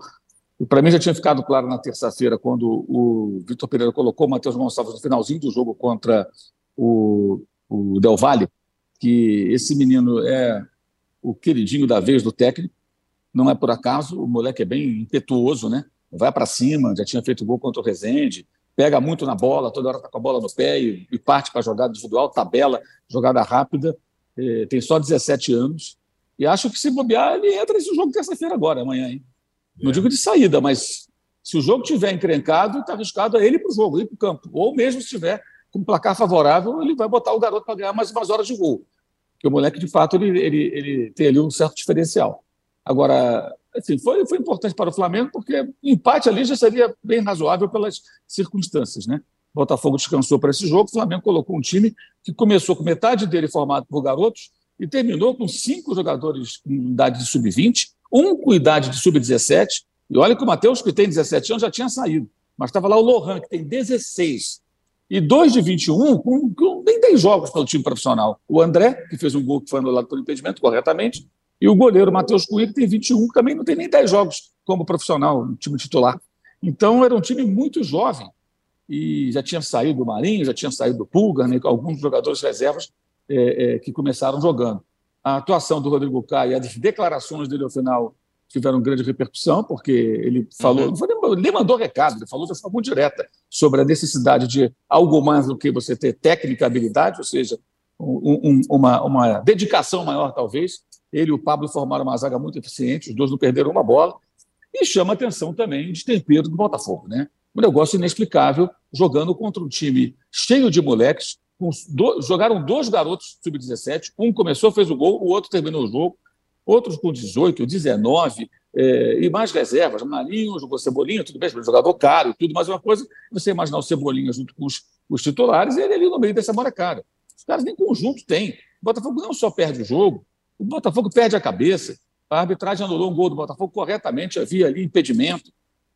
E para mim já tinha ficado claro na terça-feira, quando o Vitor Pereira colocou o Matheus Gonçalves no finalzinho do jogo contra o, o Del Valle, que esse menino é o queridinho da vez do técnico, não é por acaso, o moleque é bem impetuoso, né? Vai para cima, já tinha feito gol contra o Rezende, pega muito na bola, toda hora está com a bola no pé e, e parte para jogada individual, tabela, jogada rápida, tem só 17 anos, e acho que se bobear, ele entra nesse jogo terça-feira agora, amanhã, hein? Não é. digo de saída, mas se o jogo tiver encrencado, está arriscado a ele para o jogo, ir para o campo. Ou mesmo se tiver com placar favorável, ele vai botar o garoto para ganhar mais umas horas de voo. Porque o moleque, de fato, ele, ele, ele tem ali um certo diferencial. Agora, assim, foi, foi importante para o Flamengo, porque empate ali já seria bem razoável pelas circunstâncias, né? Botafogo descansou para esse jogo, o Flamengo colocou um time que começou com metade dele formado por garotos e terminou com cinco jogadores com idade de sub-20, um com idade de sub-17, e olha que o Matheus, que tem 17 anos, já tinha saído, mas estava lá o Lohan, que tem 16, e dois de 21 com, com nem 10 jogos pelo time profissional. O André, que fez um gol que foi anulado por impedimento corretamente, e o goleiro Matheus Cunha, que tem 21, que também não tem nem 10 jogos como profissional no time titular. Então, era um time muito jovem e já tinha saído o Marinho, já tinha saído o Pulgar, né, alguns jogadores reservas é, é, que começaram jogando. A atuação do Rodrigo Caio e as declarações dele ao final tiveram grande repercussão, porque ele falou, uhum. nem mandou recado, ele falou de forma muito direta sobre a necessidade de algo mais do que você ter técnica, habilidade, ou seja, um, um, uma, uma dedicação maior, talvez. Ele e o Pablo formaram uma zaga muito eficiente, os dois não perderam uma bola. E chama atenção também de tempero do Botafogo, né? Um negócio inexplicável, jogando contra um time cheio de moleques. Jogaram dois garotos sub-17, um começou, fez o gol, o outro terminou o jogo, outros com 18, 19, é, e mais reservas. Marinho jogou Cebolinha, tudo bem, jogador caro tudo, mas uma coisa você imaginar o Cebolinha junto com os, os titulares ele ali no meio dessa molecada. Os caras nem conjunto têm. O Botafogo não só perde o jogo, o Botafogo perde a cabeça. A arbitragem anulou um gol do Botafogo corretamente, havia ali impedimento.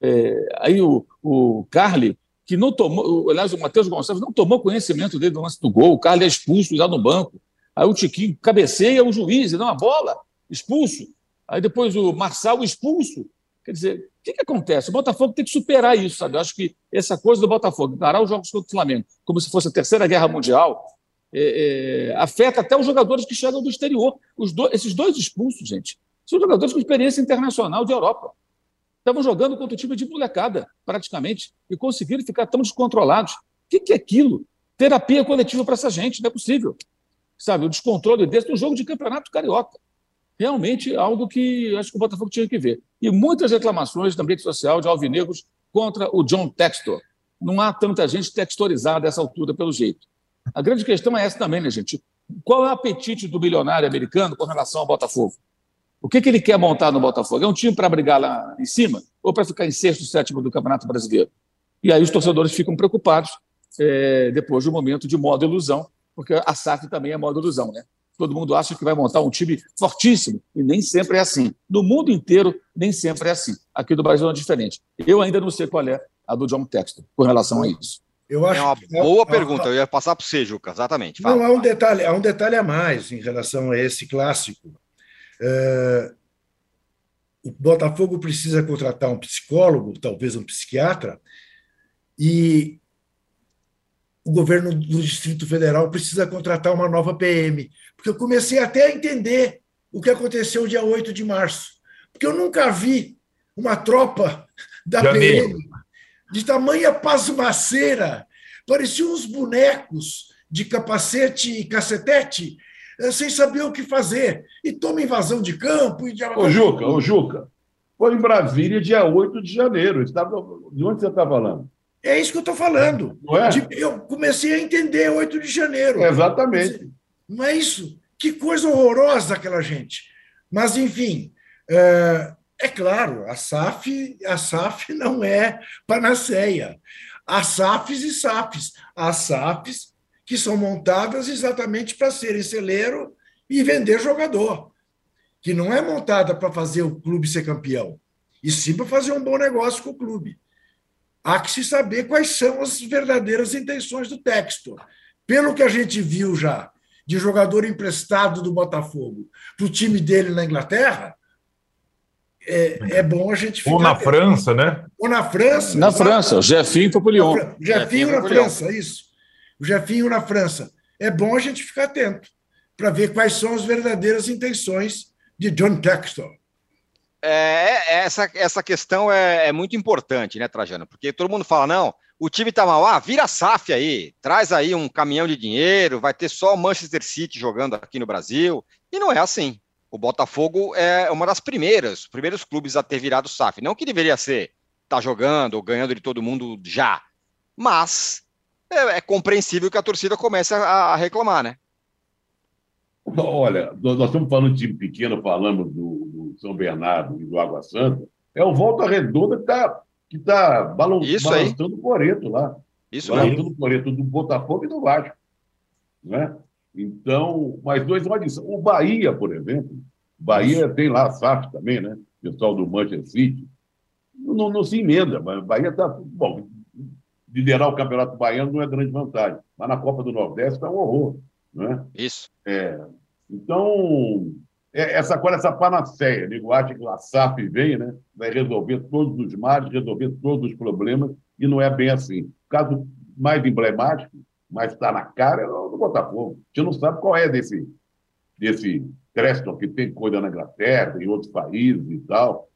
É, aí o, o Carly, que não tomou, aliás, o Matheus Gonçalves não tomou conhecimento dele do lance do gol, o Carly é expulso já no banco. Aí o Tiquinho cabeceia o juiz e dá uma bola, expulso. Aí depois o Marçal expulso. Quer dizer, o que, que acontece? O Botafogo tem que superar isso, sabe? Eu acho que essa coisa do Botafogo, encarar os jogos contra o Flamengo como se fosse a Terceira Guerra Mundial, é, é, afeta até os jogadores que chegam do exterior. Esses dois expulsos, gente, são jogadores com experiência internacional de Europa. Estavam jogando contra o time de molecada, praticamente, e conseguiram ficar tão descontrolados. O que, que é aquilo? Terapia coletiva para essa gente, não é possível. Sabe, o descontrole desse no jogo de campeonato carioca. Realmente algo que acho que o Botafogo tinha que ver. E muitas reclamações na rede social de alvinegros contra o John Textor. Não há tanta gente textorizada a essa altura, pelo jeito. A grande questão é essa também, né, gente? Qual é o apetite do bilionário americano com relação ao Botafogo? O que, que ele quer montar no Botafogo? É um time para brigar lá em cima ou para ficar em sexto, sétimo do Campeonato Brasileiro? E aí os torcedores ficam preocupados é, depois do momento de modo ilusão, porque a SAF também é modo ilusão, né? Todo mundo acha que vai montar um time fortíssimo e nem sempre é assim. No mundo inteiro, nem sempre é assim. Aqui do Brasil é diferente. Eu ainda não sei qual é a do John Texton com relação a isso. Eu acho é uma boa é, pergunta. Eu ia passar para você, Juca. Exatamente. Fala. Não, há um detalhe, há um detalhe a mais em relação a esse clássico. É, o Botafogo precisa contratar um psicólogo, talvez um psiquiatra, e o governo do Distrito Federal precisa contratar uma nova PM. Porque eu comecei até a entender o que aconteceu dia 8 de março. Porque eu nunca vi uma tropa da Janeiro. PM de tamanha pasmaceira. Pareciam uns bonecos de capacete e cacetete sem saber o que fazer. E toma invasão de campo. E de... Ô, Juca, ô, Juca, foi em Brasília, dia 8 de janeiro. De onde você está falando? É isso que eu estou falando. Não é? Eu comecei a entender 8 de janeiro. exatamente. Não é isso? Que coisa horrorosa aquela gente. Mas, enfim, é, é claro, a SAF, a SAF *laughs* não é panaceia. Há SAFs e SAFs. Há SAFs que são montadas exatamente para serem celeiro e vender jogador, que não é montada para fazer o clube ser campeão, e sim para fazer um bom negócio com o clube. Há que se saber quais são as verdadeiras intenções do texto. Pelo que a gente viu já de jogador emprestado do Botafogo para o time dele na Inglaterra, é, é bom a gente ficar. Ou na França, né? Ou na França. Na França, o Jefinho foi para o Lyon. Jefinho na França, isso o Jefinho na França. É bom a gente ficar atento para ver quais são as verdadeiras intenções de John Textor. É, é, essa, essa questão é, é, muito importante, né, Trajano? Porque todo mundo fala, não, o time tá mal, ah, vira SAF aí, traz aí um caminhão de dinheiro, vai ter só o Manchester City jogando aqui no Brasil. E não é assim. O Botafogo é uma das primeiras, os primeiros clubes a ter virado SAF. Não que deveria ser, tá jogando ou ganhando de todo mundo já, mas é, é compreensível que a torcida comece a, a, reclamar, né? Olha, nós estamos falando de time pequeno, falamos do, do São Bernardo e do Água Santa. É o Volta Redonda que está que tá balon, balançando o Coreto lá. Isso balançando o Coreto do Botafogo e do Vasco. Né? Então, mais dois, uma adição. O Bahia, por exemplo, Bahia tem lá a SAF também, né? O pessoal do Manchester City. Não, não, se emenda, mas o Bahia está. Bom, liderar o Campeonato Baiano não é grande vantagem, mas na Copa do Nordeste está um horror. Né? Isso. É, então, é, essa coisa, essa panaceia, nego acha que a SAP vem, né? vai resolver todos os males, resolver todos os problemas, e não é bem assim. caso mais emblemático, mas está na cara, é o do Botafogo. A gente não sabe qual é desse, desse Creston, que tem coisa na Inglaterra, em outros países e tal.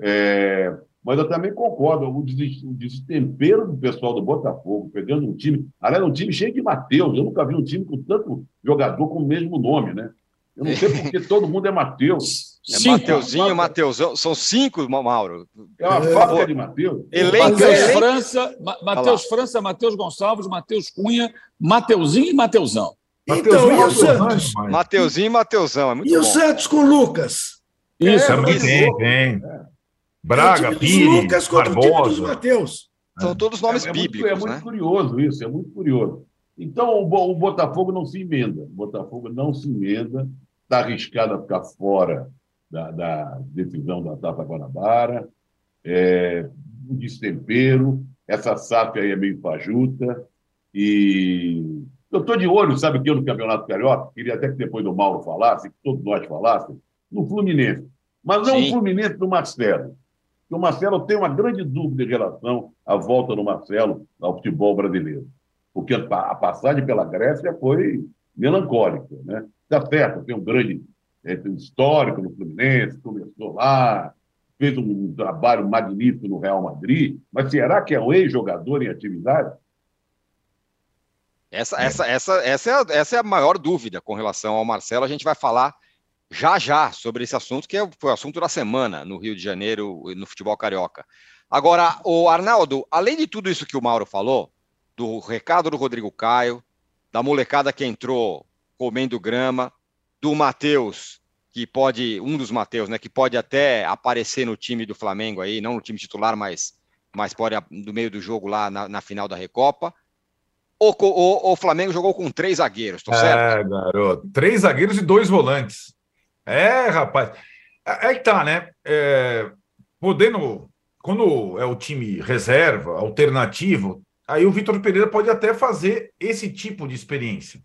É, mas eu também concordo, o destempero do pessoal do Botafogo, pegando um time, aliás, um time cheio de Mateus, eu nunca vi um time com tanto jogador com o mesmo nome, né? Eu não sei porque *laughs* todo mundo é Mateus. É cinco. Mateuzinho, Mateusão, são cinco, Mauro. É uma fábrica de Mateus. Mateus França, Mateus França, Mateus Gonçalves, Mateus Cunha, Mateuzinho e Mateusão. Então, e o Santos? Mateuzinho e Mateusão, é muito E bom. o Santos com Lucas? Isso, é, também tem, tem. Braga, é Pires, Lucas contra o time dos Barbosa. Mateus. São todos nomes é, é muito- bíblicos, é muito né? curioso isso, é muito curioso. Então, o, o Botafogo não se emenda. O Botafogo não se emenda, está arriscado a ficar fora da, da decisão da Taça Guanabara. É, um destempero, essa SAF aí é meio fajuta. E eu estou de olho, sabe que eu no Campeonato Carioca, queria até que depois do Mauro falasse, que todos nós falassem, no Fluminense. Mas não Sim. o Fluminense do Marcelo. Porque o Marcelo tem uma grande dúvida em relação à volta do Marcelo ao futebol brasileiro. Porque a passagem pela Grécia foi melancólica. Né? Está certo, tem um grande eh, histórico no Fluminense, começou lá, fez um trabalho magnífico no Real Madrid, mas será que é um ex-jogador em atividade? Essa, essa, essa, essa, é a, essa é a maior dúvida com relação ao Marcelo. A gente vai falar já já sobre esse assunto, que é, foi o assunto da semana no Rio de Janeiro, no futebol carioca. Agora, o Arnaldo, além de tudo isso que o Mauro falou, do recado do Rodrigo Caio, da molecada que entrou comendo grama, do Matheus, que pode, um dos Matheus, né, que pode até aparecer no time do Flamengo aí, não no time titular, mas, mas pode no meio do jogo lá na, na final da Recopa. O, o, o Flamengo jogou com três zagueiros, tô certo? É, garoto. Três zagueiros e dois volantes. É, rapaz. É que tá, né? É, podendo. Quando é o time reserva, alternativo, aí o Vitor Pereira pode até fazer esse tipo de experiência.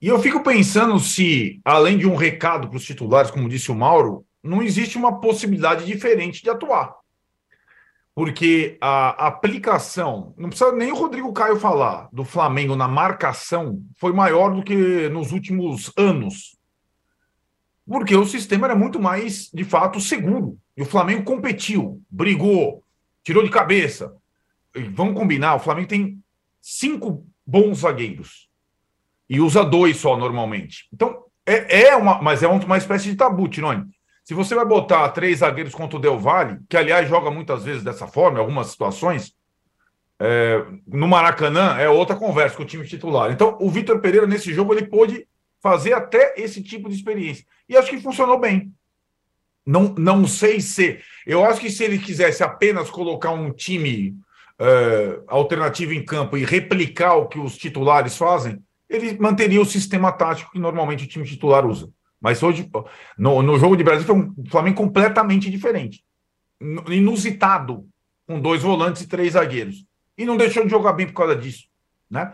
E eu fico pensando se, além de um recado para os titulares, como disse o Mauro, não existe uma possibilidade diferente de atuar. Porque a aplicação, não precisa nem o Rodrigo Caio falar, do Flamengo na marcação foi maior do que nos últimos anos. Porque o sistema era muito mais, de fato, seguro. E o Flamengo competiu, brigou, tirou de cabeça. E vamos combinar, o Flamengo tem cinco bons zagueiros. E usa dois só normalmente. Então, é, é uma. Mas é uma espécie de tabu, Tirone. Se você vai botar três zagueiros contra o Del Valle, que aliás joga muitas vezes dessa forma, em algumas situações, é, no Maracanã é outra conversa com o time titular. Então, o Vitor Pereira, nesse jogo, ele pôde fazer até esse tipo de experiência. E acho que funcionou bem. Não, não sei se. Eu acho que se ele quisesse apenas colocar um time é, alternativo em campo e replicar o que os titulares fazem, ele manteria o sistema tático que normalmente o time titular usa. Mas hoje, no, no jogo de Brasil, foi um Flamengo completamente diferente. Inusitado, com dois volantes e três zagueiros. E não deixou de jogar bem por causa disso. Né?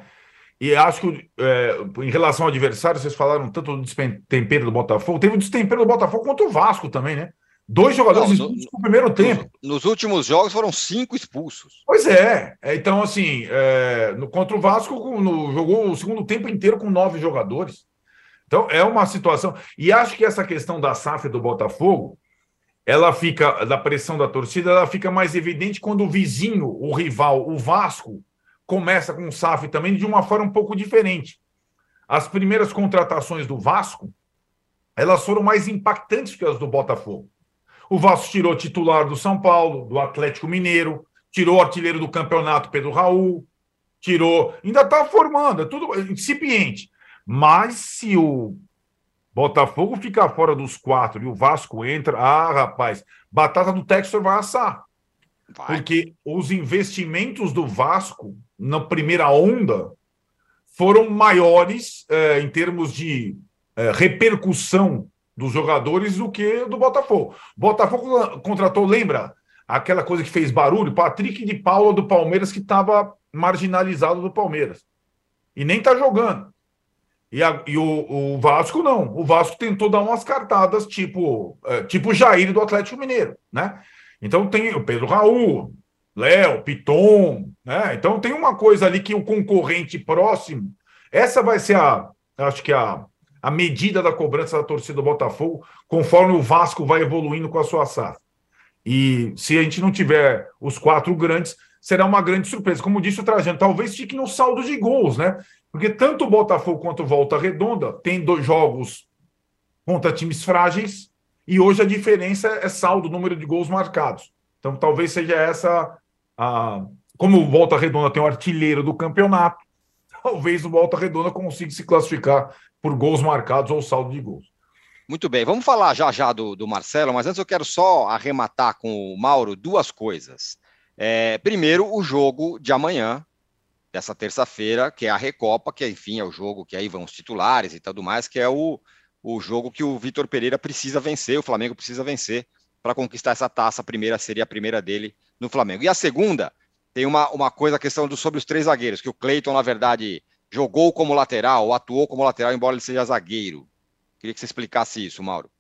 E acho que, é, em relação ao adversário, vocês falaram tanto do destempero do Botafogo. Teve o destempero do Botafogo contra o Vasco também, né? Dois jogadores Não, no- expulsos no primeiro tempo. Nos, nos últimos jogos foram cinco expulsos. Pois é. É, Então, assim, é, no, contra o Vasco, no- jogou o segundo tempo inteiro com nove jogadores. Então, é uma situação. E acho que essa questão da SAF do Botafogo, ela fica, da pressão da torcida, ela fica mais evidente quando o vizinho, o rival, o Vasco, começa com o SAF também de uma forma um pouco diferente. As primeiras contratações do Vasco, elas foram mais impactantes que as do Botafogo. O Vasco tirou titular do São Paulo, do Atlético Mineiro, tirou o artilheiro do campeonato, Pedro Raul, tirou. Ainda está formando, é tudo incipiente. Mas se o Botafogo ficar fora dos quatro e o Vasco entra, ah, rapaz, batata do Textor vai assar. Vai. Porque os investimentos do Vasco na primeira onda foram maiores eh, em termos de eh, repercussão dos jogadores do que do Botafogo. Botafogo contratou, lembra? Aquela coisa que fez barulho, Patrick de Paula do Palmeiras, que estava marginalizado do Palmeiras. E nem está jogando. E, a- e o, o Vasco não. O Vasco tentou dar umas cartadas, tipo, eh, tipo Jair do Atlético Mineiro, né? Então tem o Pedro Raul, Léo, Piton, né? Então tem uma coisa ali que o concorrente próximo, essa vai ser a, acho que a, a medida da cobrança da torcida do Botafogo, conforme o Vasco vai evoluindo com a sua SAF. E se a gente não tiver os quatro grandes, será uma grande surpresa. Como disse o Trajano, talvez fique no saldo de gols, né? Porque tanto o Botafogo quanto o Volta Redonda tem dois jogos contra times frágeis e hoje a diferença é saldo, número de gols marcados. Então talvez seja essa a. Como o Volta Redonda tem o artilheiro do campeonato, *laughs* talvez o Volta Redonda consiga se classificar por gols marcados ou saldo de gols. Muito bem, vamos falar já já do, do Marcelo, mas antes eu quero só arrematar com o Mauro duas coisas. É, primeiro, o jogo de amanhã, dessa terça-feira, que é a Recopa, que enfim é o jogo que aí vão os titulares e tudo mais, que é o, o jogo que o Vitor Pereira precisa vencer, o Flamengo precisa vencer para conquistar essa taça. A primeira seria a primeira dele no Flamengo. E a segunda, tem uma, uma coisa, a questão do, sobre os três zagueiros, que o Cleiton, na verdade, jogou como lateral, ou atuou como lateral, embora ele seja zagueiro. Queria que você explicasse isso, Mauro.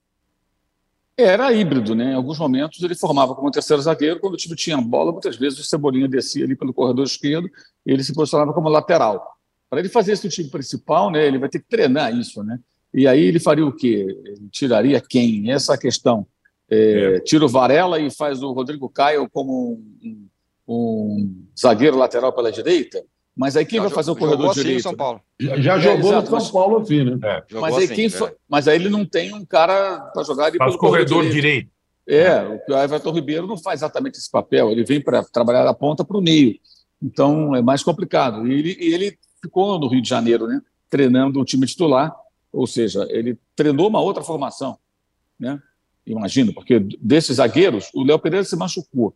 Era híbrido, né? Em alguns momentos ele formava como terceiro zagueiro, quando o time tinha bola, muitas vezes o Cebolinha descia ali pelo corredor esquerdo e ele se posicionava como lateral. Para ele fazer isso no time principal, né, ele vai ter que treinar isso, né? E aí ele faria o quê? Ele tiraria quem? Essa é a questão. É, é. Tira o Varela e faz o Rodrigo Caio como um, um zagueiro lateral pela direita? Mas aí quem já vai fazer o corredor assim direito? São Paulo. Já, já é, jogou exato, no São Paulo assim, né? É. Mas, aí assim, quem é. mas aí ele não tem um cara para jogar ali Faz pelo corredor, corredor direito. direito. É, o Everton Ribeiro não faz exatamente esse papel. Ele vem para trabalhar da ponta para o meio. Então é mais complicado. E ele, ele ficou no Rio de Janeiro, né? Treinando o time titular. Ou seja, ele treinou uma outra formação, né? Imagino, porque desses zagueiros, o Léo Pereira se machucou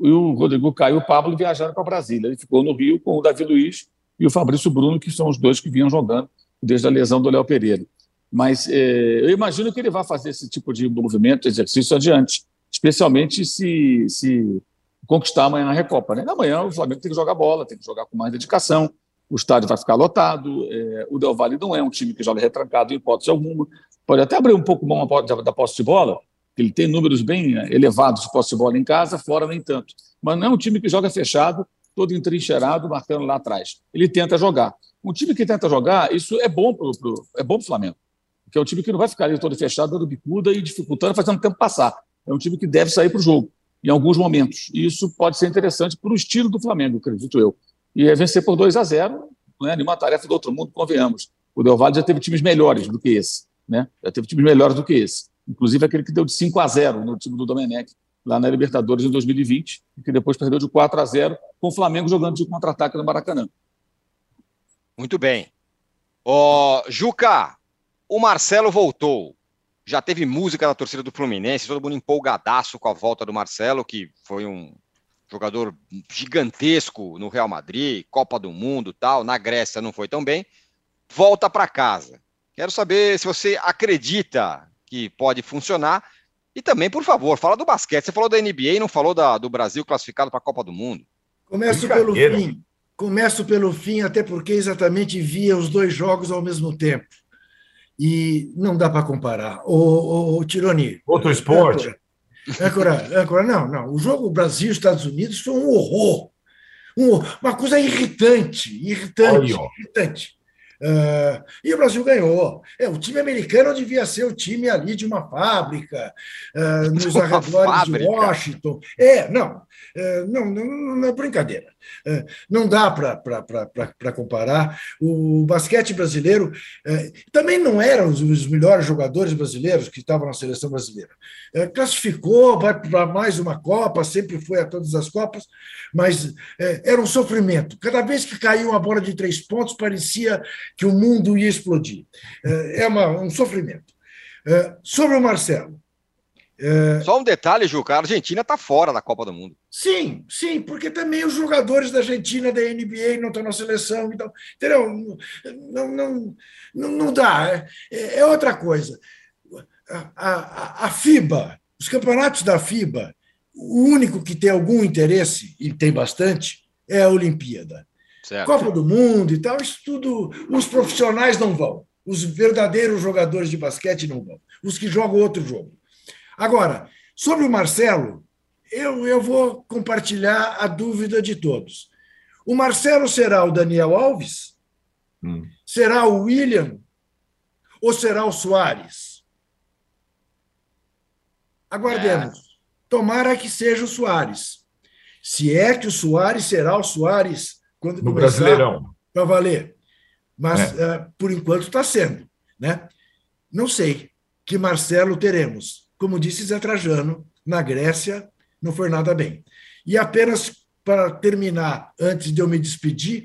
e o Rodrigo Caio e o Pablo viajaram para Brasília. Ele ficou no Rio com o Davi Luiz e o Fabrício Bruno, que são os dois que vinham jogando desde a lesão do Léo Pereira. Mas é, eu imagino que ele vai fazer esse tipo de movimento, exercício adiante, especialmente se, se conquistar amanhã na Recopa. Né? Amanhã o Flamengo tem que jogar bola, tem que jogar com mais dedicação, o estádio vai ficar lotado, é, o Del Valle não é um time que joga retrancado em hipótese alguma, pode até abrir um pouco mão da posse de bola, ele tem números bem eh, elevados de posse de bola em casa, fora nem tanto. Mas não é um time que joga fechado, todo entrincheirado, marcando lá atrás. Ele tenta jogar. Um time que tenta jogar, isso é bom para é bom Flamengo. Porque é um time que não vai ficar ali todo fechado, dando bicuda e dificultando, fazendo o tempo passar. É um time que deve sair para o jogo, em alguns momentos. E isso pode ser interessante para o estilo do Flamengo, acredito eu. E é vencer por 2 a 0 não é nenhuma tarefa do outro mundo, convenhamos. O Del Valle já teve times melhores do que esse. Né? Já teve times melhores do que esse inclusive aquele que deu de 5 a 0 no time do Domenech, lá na Libertadores em 2020, e que depois perdeu de 4 a 0 com o Flamengo jogando de contra-ataque no Maracanã. Muito bem. Ó, Juca, o Marcelo voltou. Já teve música da torcida do Fluminense, todo mundo empolgadaço com a volta do Marcelo, que foi um jogador gigantesco no Real Madrid, Copa do Mundo, tal. Na Grécia não foi tão bem. Volta para casa. Quero saber se você acredita que pode funcionar. E também, por favor, fala do basquete. Você falou da NBA e não falou da, do Brasil classificado para a Copa do Mundo. Começo pelo fim. Começo pelo fim, até porque exatamente via os dois jogos ao mesmo tempo. E não dá para comparar. O, o, Tironi. Outro esporte. Âncora, âncora, não, não. O jogo Brasil-Estados Unidos foi um horror. Um, uma coisa irritante, irritante, irritante. Uh, e o Brasil ganhou. É, o time americano devia ser o time ali de uma fábrica, uh, nos arredores de Washington. É, não, não, não, não é brincadeira. não dá para comparar. O basquete brasileiro também não eram os, melhores jogadores brasileiros que estavam na seleção brasileira. classificou, vai para mais uma Copa, sempre foi a todas as Copas, mas era um sofrimento. Cada vez que caiu uma bola de três pontos, parecia que o mundo ia explodir. É, é uma, um sofrimento. É, sobre o Marcelo. É, Só um detalhe, Juca, a Argentina está fora da Copa do Mundo. Sim, sim, porque também os jogadores da Argentina, da NBA, não estão na seleção. Então, entendeu? Não, não, não, não dá. É, é outra coisa. A, a, a FIBA, os campeonatos da FIBA, o único que tem algum interesse, e tem bastante, é a Olimpíada. Certo. Copa do Mundo e tal, isso tudo. Os profissionais não vão. Os verdadeiros jogadores de basquete não vão. Os que jogam outro jogo. Agora, sobre o Marcelo, eu, eu vou compartilhar a dúvida de todos. O Marcelo será o Daniel Alves? Hum. Será o William? Ou será o Soares? Aguardemos. É. Tomara que seja o Soares. Se é que o Soares será o Soares quando no começar Brasileirão. para valer. Mas, é. uh, por enquanto, está sendo. Né? Não sei que Marcelo teremos. Como disse Zé Trajano, na Grécia não foi nada bem. E apenas para terminar, antes de eu me despedir,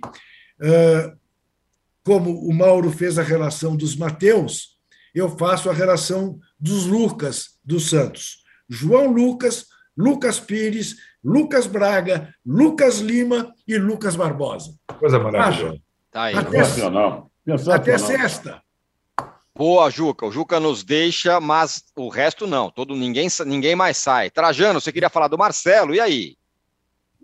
como o Mauro fez a relação dos Mateus, eu faço a relação dos Lucas dos Santos. João Lucas, Lucas Pires, Lucas Braga, Lucas Lima e Lucas Barbosa. Coisa maravilhosa. Tá aí. Até, até sexta. Boa, Juca. O Juca nos deixa, mas o resto não. Todo ninguém, ninguém mais sai. Trajano, você queria falar do Marcelo, e aí?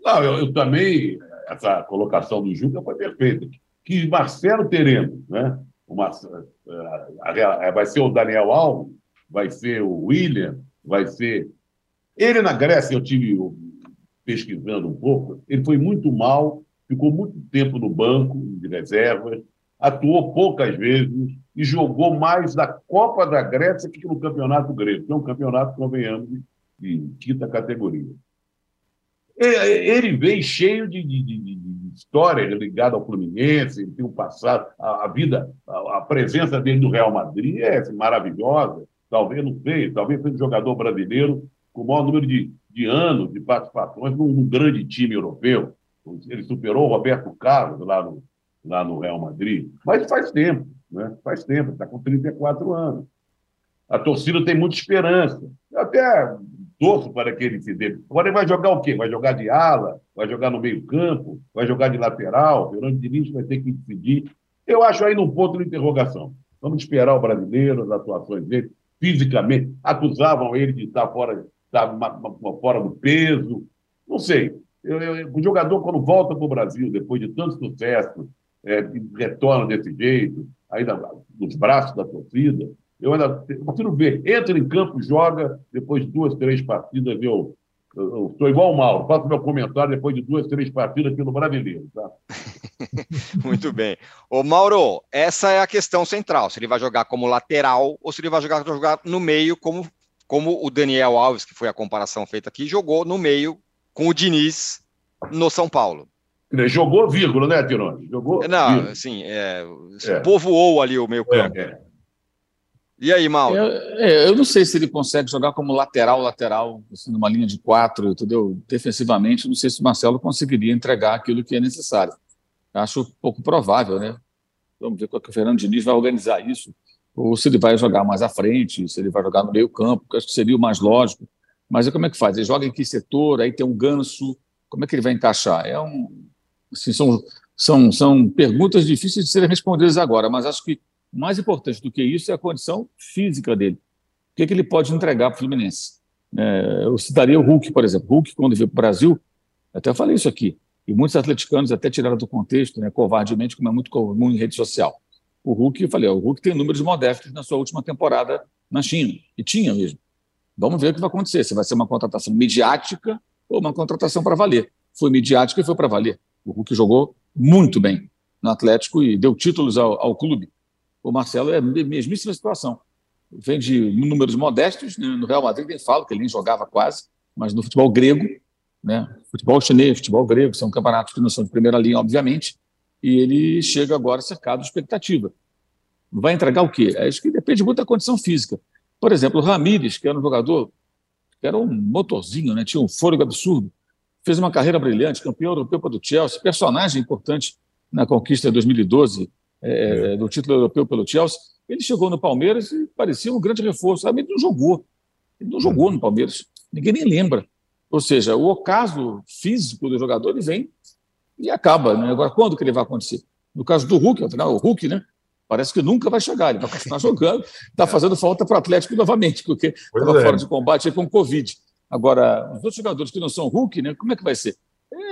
Não, eu, eu também, essa colocação do Juca foi perfeita. Que Marcelo teremos, né? O Marcelo, eh, vai ser o Daniel Alves, vai ser o William, vai ser. Ele na Grécia, eu tive pesquisando um pouco, ele foi muito mal, ficou muito tempo no banco de reservas, atuou poucas vezes e jogou mais da Copa da Grécia que no Campeonato Grego, que é um campeonato, convenhamos, de quinta categoria. Ele vem cheio de, de, de, de história ligada ao Fluminense, ele tem um passado, a, a vida, a, a, presença dele no Real Madrid é assim, maravilhosa. Talvez, não sei, talvez seja um jogador brasileiro com o maior número de, de anos de participações num, num grande time europeu. Ele superou o Roberto Carlos lá no, lá no Real Madrid, mas faz tempo, né? faz tempo, está com 34 anos. A torcida tem muita esperança. Eu até torço para que ele se dê. Agora ele vai jogar o quê? Vai jogar de ala? Vai jogar no meio-campo? Vai jogar de lateral? Fernando Diniz vai ter que decidir. Eu acho aí num ponto de interrogação. Vamos esperar o brasileiro, as atuações dele, fisicamente. Acusavam ele de estar fora, estar fora do peso. Não sei. Eu, eu, o jogador, quando volta para o Brasil, depois de tanto sucesso, é, retorna desse jeito, ainda nos braços da torcida. Eu ainda prefiro ver, entra em campo, joga, depois de duas, três partidas, eu estou igual o Mauro, faço meu comentário depois de duas, três partidas pelo brasileiro. Tá? *laughs* Muito bem. Ô, Mauro, essa é a questão central: se ele vai jogar como lateral ou se ele vai jogar, jogar no meio, como, como o Daniel Alves, que foi a comparação feita aqui, jogou no meio com o Diniz no São Paulo. Jogou vírgula, né, Tirone? Jogou. Não, vírgula. assim, é, é. povoou ali o meio campo. É, é. E aí, Mauro? Eu, é, eu, não sei se ele consegue jogar como lateral, lateral, assim, numa linha de quatro, entendeu? Defensivamente, não sei se o Marcelo conseguiria entregar aquilo que é necessário. Acho pouco provável, né? Vamos ver como é que o Fernando Diniz vai organizar isso. Ou se ele vai jogar mais à frente, se ele vai jogar no meio campo, que acho que seria o mais lógico. Mas como é que faz? Ele joga em que setor? Aí tem um ganso. Como é que ele vai encaixar? É um, Assim, são, são, são perguntas difíceis de serem respondidas agora, mas acho que mais importante do que isso é a condição física dele. O que, é que ele pode entregar para o Fluminense? É, eu citaria o Hulk, por exemplo. Hulk, quando veio para o Brasil, até falei isso aqui, e muitos atleticanos até tiraram do contexto, né, covardemente, como é muito comum em rede social. O Hulk, eu falei, o Hulk tem números modestos na sua última temporada na China, e tinha mesmo. Vamos ver o que vai acontecer, se vai ser uma contratação midiática ou uma contratação para valer. Foi midiática e foi para valer. O Hulk jogou muito bem no Atlético e deu títulos ao, ao clube. O Marcelo é a mesmíssima situação. Vem de números modestos, né? no Real Madrid nem falo, que ele nem jogava quase, mas no futebol grego, né? futebol chinês, futebol grego, são campeonatos que não são de primeira linha, obviamente, e ele chega agora cercado de expectativa. Vai entregar o quê? Acho que depende muito da condição física. Por exemplo, o Ramires, que era um jogador, que era um motorzinho, né? tinha um fôlego absurdo, fez uma carreira brilhante, campeão europeu pelo Chelsea, personagem importante na conquista de 2012 é, é. do título europeu pelo Chelsea. Ele chegou no Palmeiras e parecia um grande reforço. Ele não jogou. Ele não jogou no Palmeiras. Ninguém nem lembra. Ou seja, o ocaso físico do jogador ele vem e acaba. Né? Agora, quando que ele vai acontecer? No caso do Hulk, afinal, o Hulk, né? Parece que nunca vai chegar. Ele vai continuar jogando. Está fazendo falta para o Atlético novamente, porque estava é. fora de combate com o Covid. Agora, os outros jogadores que não são Hulk, né, como é que vai ser?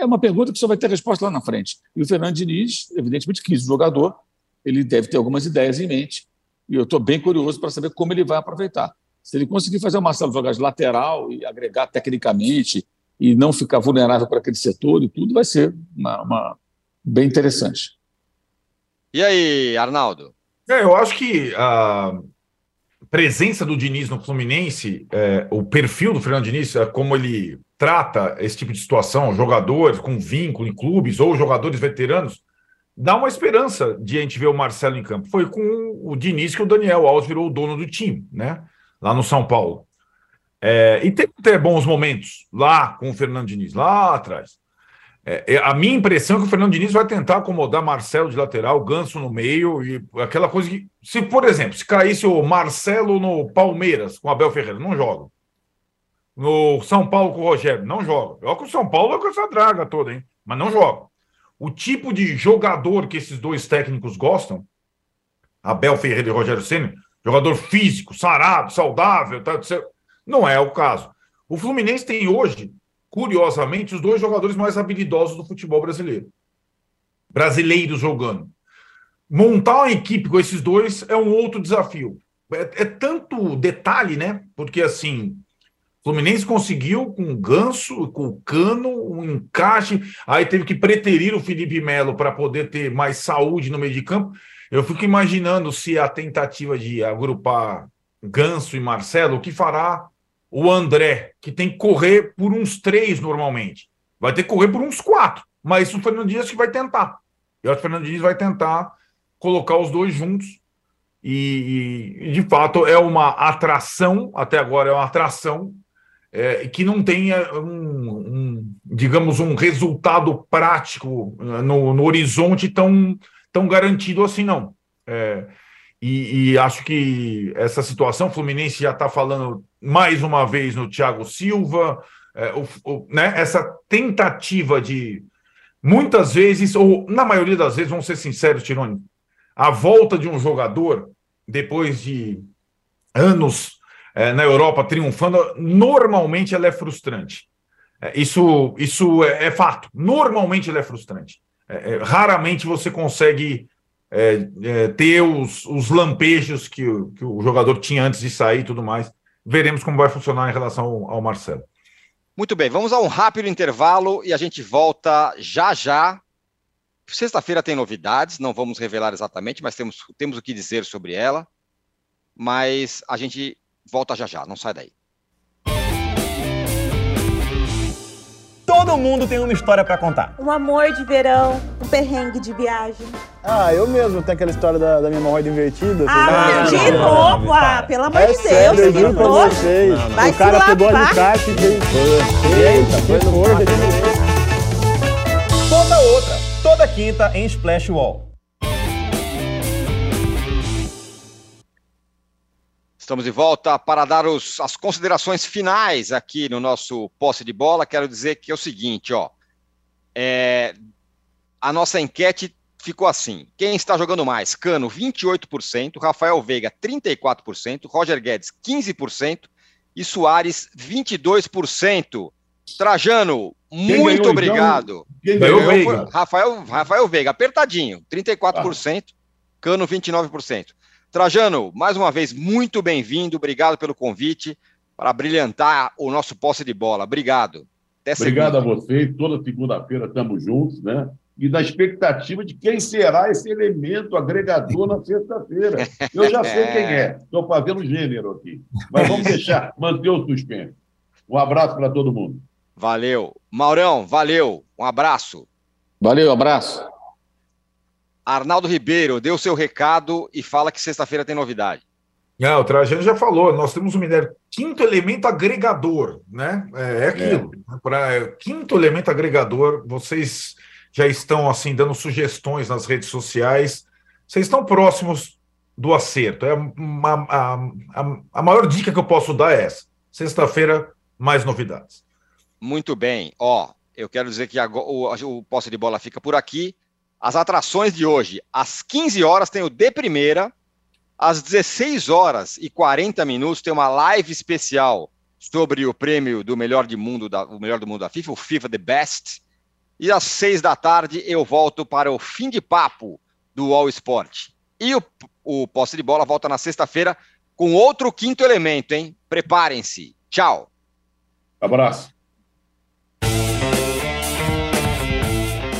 É uma pergunta que só vai ter resposta lá na frente. E o Fernando Diniz, evidentemente, quis o jogador, ele deve ter algumas ideias em mente, e eu estou bem curioso para saber como ele vai aproveitar. Se ele conseguir fazer o Marcelo jogar de lateral e agregar tecnicamente e não ficar vulnerável para aquele setor e tudo, vai ser uma, uma bem interessante. E aí, Arnaldo? É, eu acho que a presença do Diniz no Fluminense, é, o perfil do Fernando Diniz, é, como ele trata esse tipo de situação, jogadores com vínculo em clubes ou jogadores veteranos, dá uma esperança de a gente ver o Marcelo em campo. Foi com o Diniz que o Daniel Alves virou o dono do time, né? Lá no São Paulo. É, e teve até bons momentos lá com o Fernando Diniz, lá atrás. É, é, a minha impressão é que o Fernando Diniz vai tentar acomodar Marcelo de lateral, Ganso no meio e aquela coisa que. Se, por exemplo, se caísse o Marcelo no Palmeiras com Abel Ferreira, não joga. No São Paulo com o Rogério, não joga. Que o São Paulo é com essa draga toda, hein? Mas não joga. O tipo de jogador que esses dois técnicos gostam, Abel Ferreira e Rogério Senna, jogador físico, sarado, saudável, tá, não é o caso. O Fluminense tem hoje, curiosamente, os dois jogadores mais habilidosos do futebol brasileiro. Brasileiros jogando. Montar uma equipe com esses dois é um outro desafio. É, é tanto detalhe, né? Porque assim, Fluminense conseguiu com o Ganso, com o Cano, um encaixe, aí teve que preterir o Felipe Melo para poder ter mais saúde no meio de campo. Eu fico imaginando se a tentativa de agrupar Ganso e Marcelo, o que fará o André, que tem que correr por uns três normalmente. Vai ter que correr por uns quatro. Mas o Fernando Diniz que vai tentar. Eu acho que o Fernando Diniz vai tentar colocar os dois juntos. E, e de fato é uma atração, até agora é uma atração, é, que não tenha um, um, digamos, um resultado prático no, no horizonte tão, tão garantido assim, não. É, e, e, acho que essa situação, o Fluminense já está falando mais uma vez no Thiago Silva, é, o, o, né, essa tentativa de, muitas vezes, ou na maioria das vezes, vamos ser sinceros, Tironi, a volta de um jogador, depois de anos é, na Europa triunfando, normalmente ela é frustrante. É, isso isso é, é, fato. Normalmente ela é frustrante. É, é, raramente você consegue ter os, os lampejos que, que, o jogador tinha antes de sair e tudo mais. Veremos como vai funcionar em relação ao, Marcelo. Muito bem, vamos a um rápido intervalo e a gente volta já já. Sexta-feira tem novidades, não vamos revelar exatamente, mas temos, temos o que dizer sobre ela. Mas a gente volta já já, não sai daí. Todo mundo tem uma história para contar. Um amor de verão, um perrengue de viagem. Ah, eu mesmo tenho aquela história da, da minha hemorroida invertida. Ah, de novo? Ah, pelo amor é de sério, Deus, eu juro pra vocês. Vai o cara pegou lavar. alicate e veio. Eita, foi no Conta outra, toda quinta em Splash Wall. Estamos de volta para dar os, as considerações finais aqui no nosso posse de bola. Quero dizer que é o seguinte, ó. É, a nossa enquete ficou assim: quem está jogando mais? Cano, 28%, Rafael Veiga, 34%, Roger Guedes, 15% e Soares, 22%. Trajano, muito ganhou, obrigado. Quem Ganhou ganhou? Veiga. Rafael, Rafael Veiga, apertadinho, 34%, Cano 29%. Trajano, mais uma vez, muito bem-vindo, obrigado pelo convite para brilhantar o nosso posse de bola. Obrigado. Até Obrigado segunda. a vocês. Toda segunda-feira estamos juntos, né? E na expectativa de quem será esse elemento agregador na sexta-feira. Eu já sei quem é. Estou fazendo gênero aqui. Mas vamos deixar, manter o suspense. Um abraço para todo mundo. Valeu. Maurão, valeu. Um abraço. Valeu, abraço. Arnaldo Ribeiro, dê o seu recado e fala que sexta-feira tem novidade. Não, o Trajano já falou, nós temos o Minério, quinto elemento agregador, né? É, é aquilo. Pra, é, quinto elemento agregador, vocês já estão assim dando sugestões nas redes sociais, vocês estão próximos do acerto. É uma- a, a, a maior dica que eu posso dar é essa. Sexta-feira, mais novidades. Muito bem. Ó, eu quero dizer que agora, o, o posse de bola fica por aqui. As atrações de hoje, às 15 horas tem o De Primeira, às 16 horas e 40 minutos tem uma live especial sobre o prêmio do melhor do mundo da, o melhor do mundo da FIFA, o FIFA The Best. E às 6 da tarde eu volto para o fim de papo do All Sport. E o, o posse de bola volta na sexta-feira com outro quinto elemento, hein? Preparem-se. Tchau. Abraço.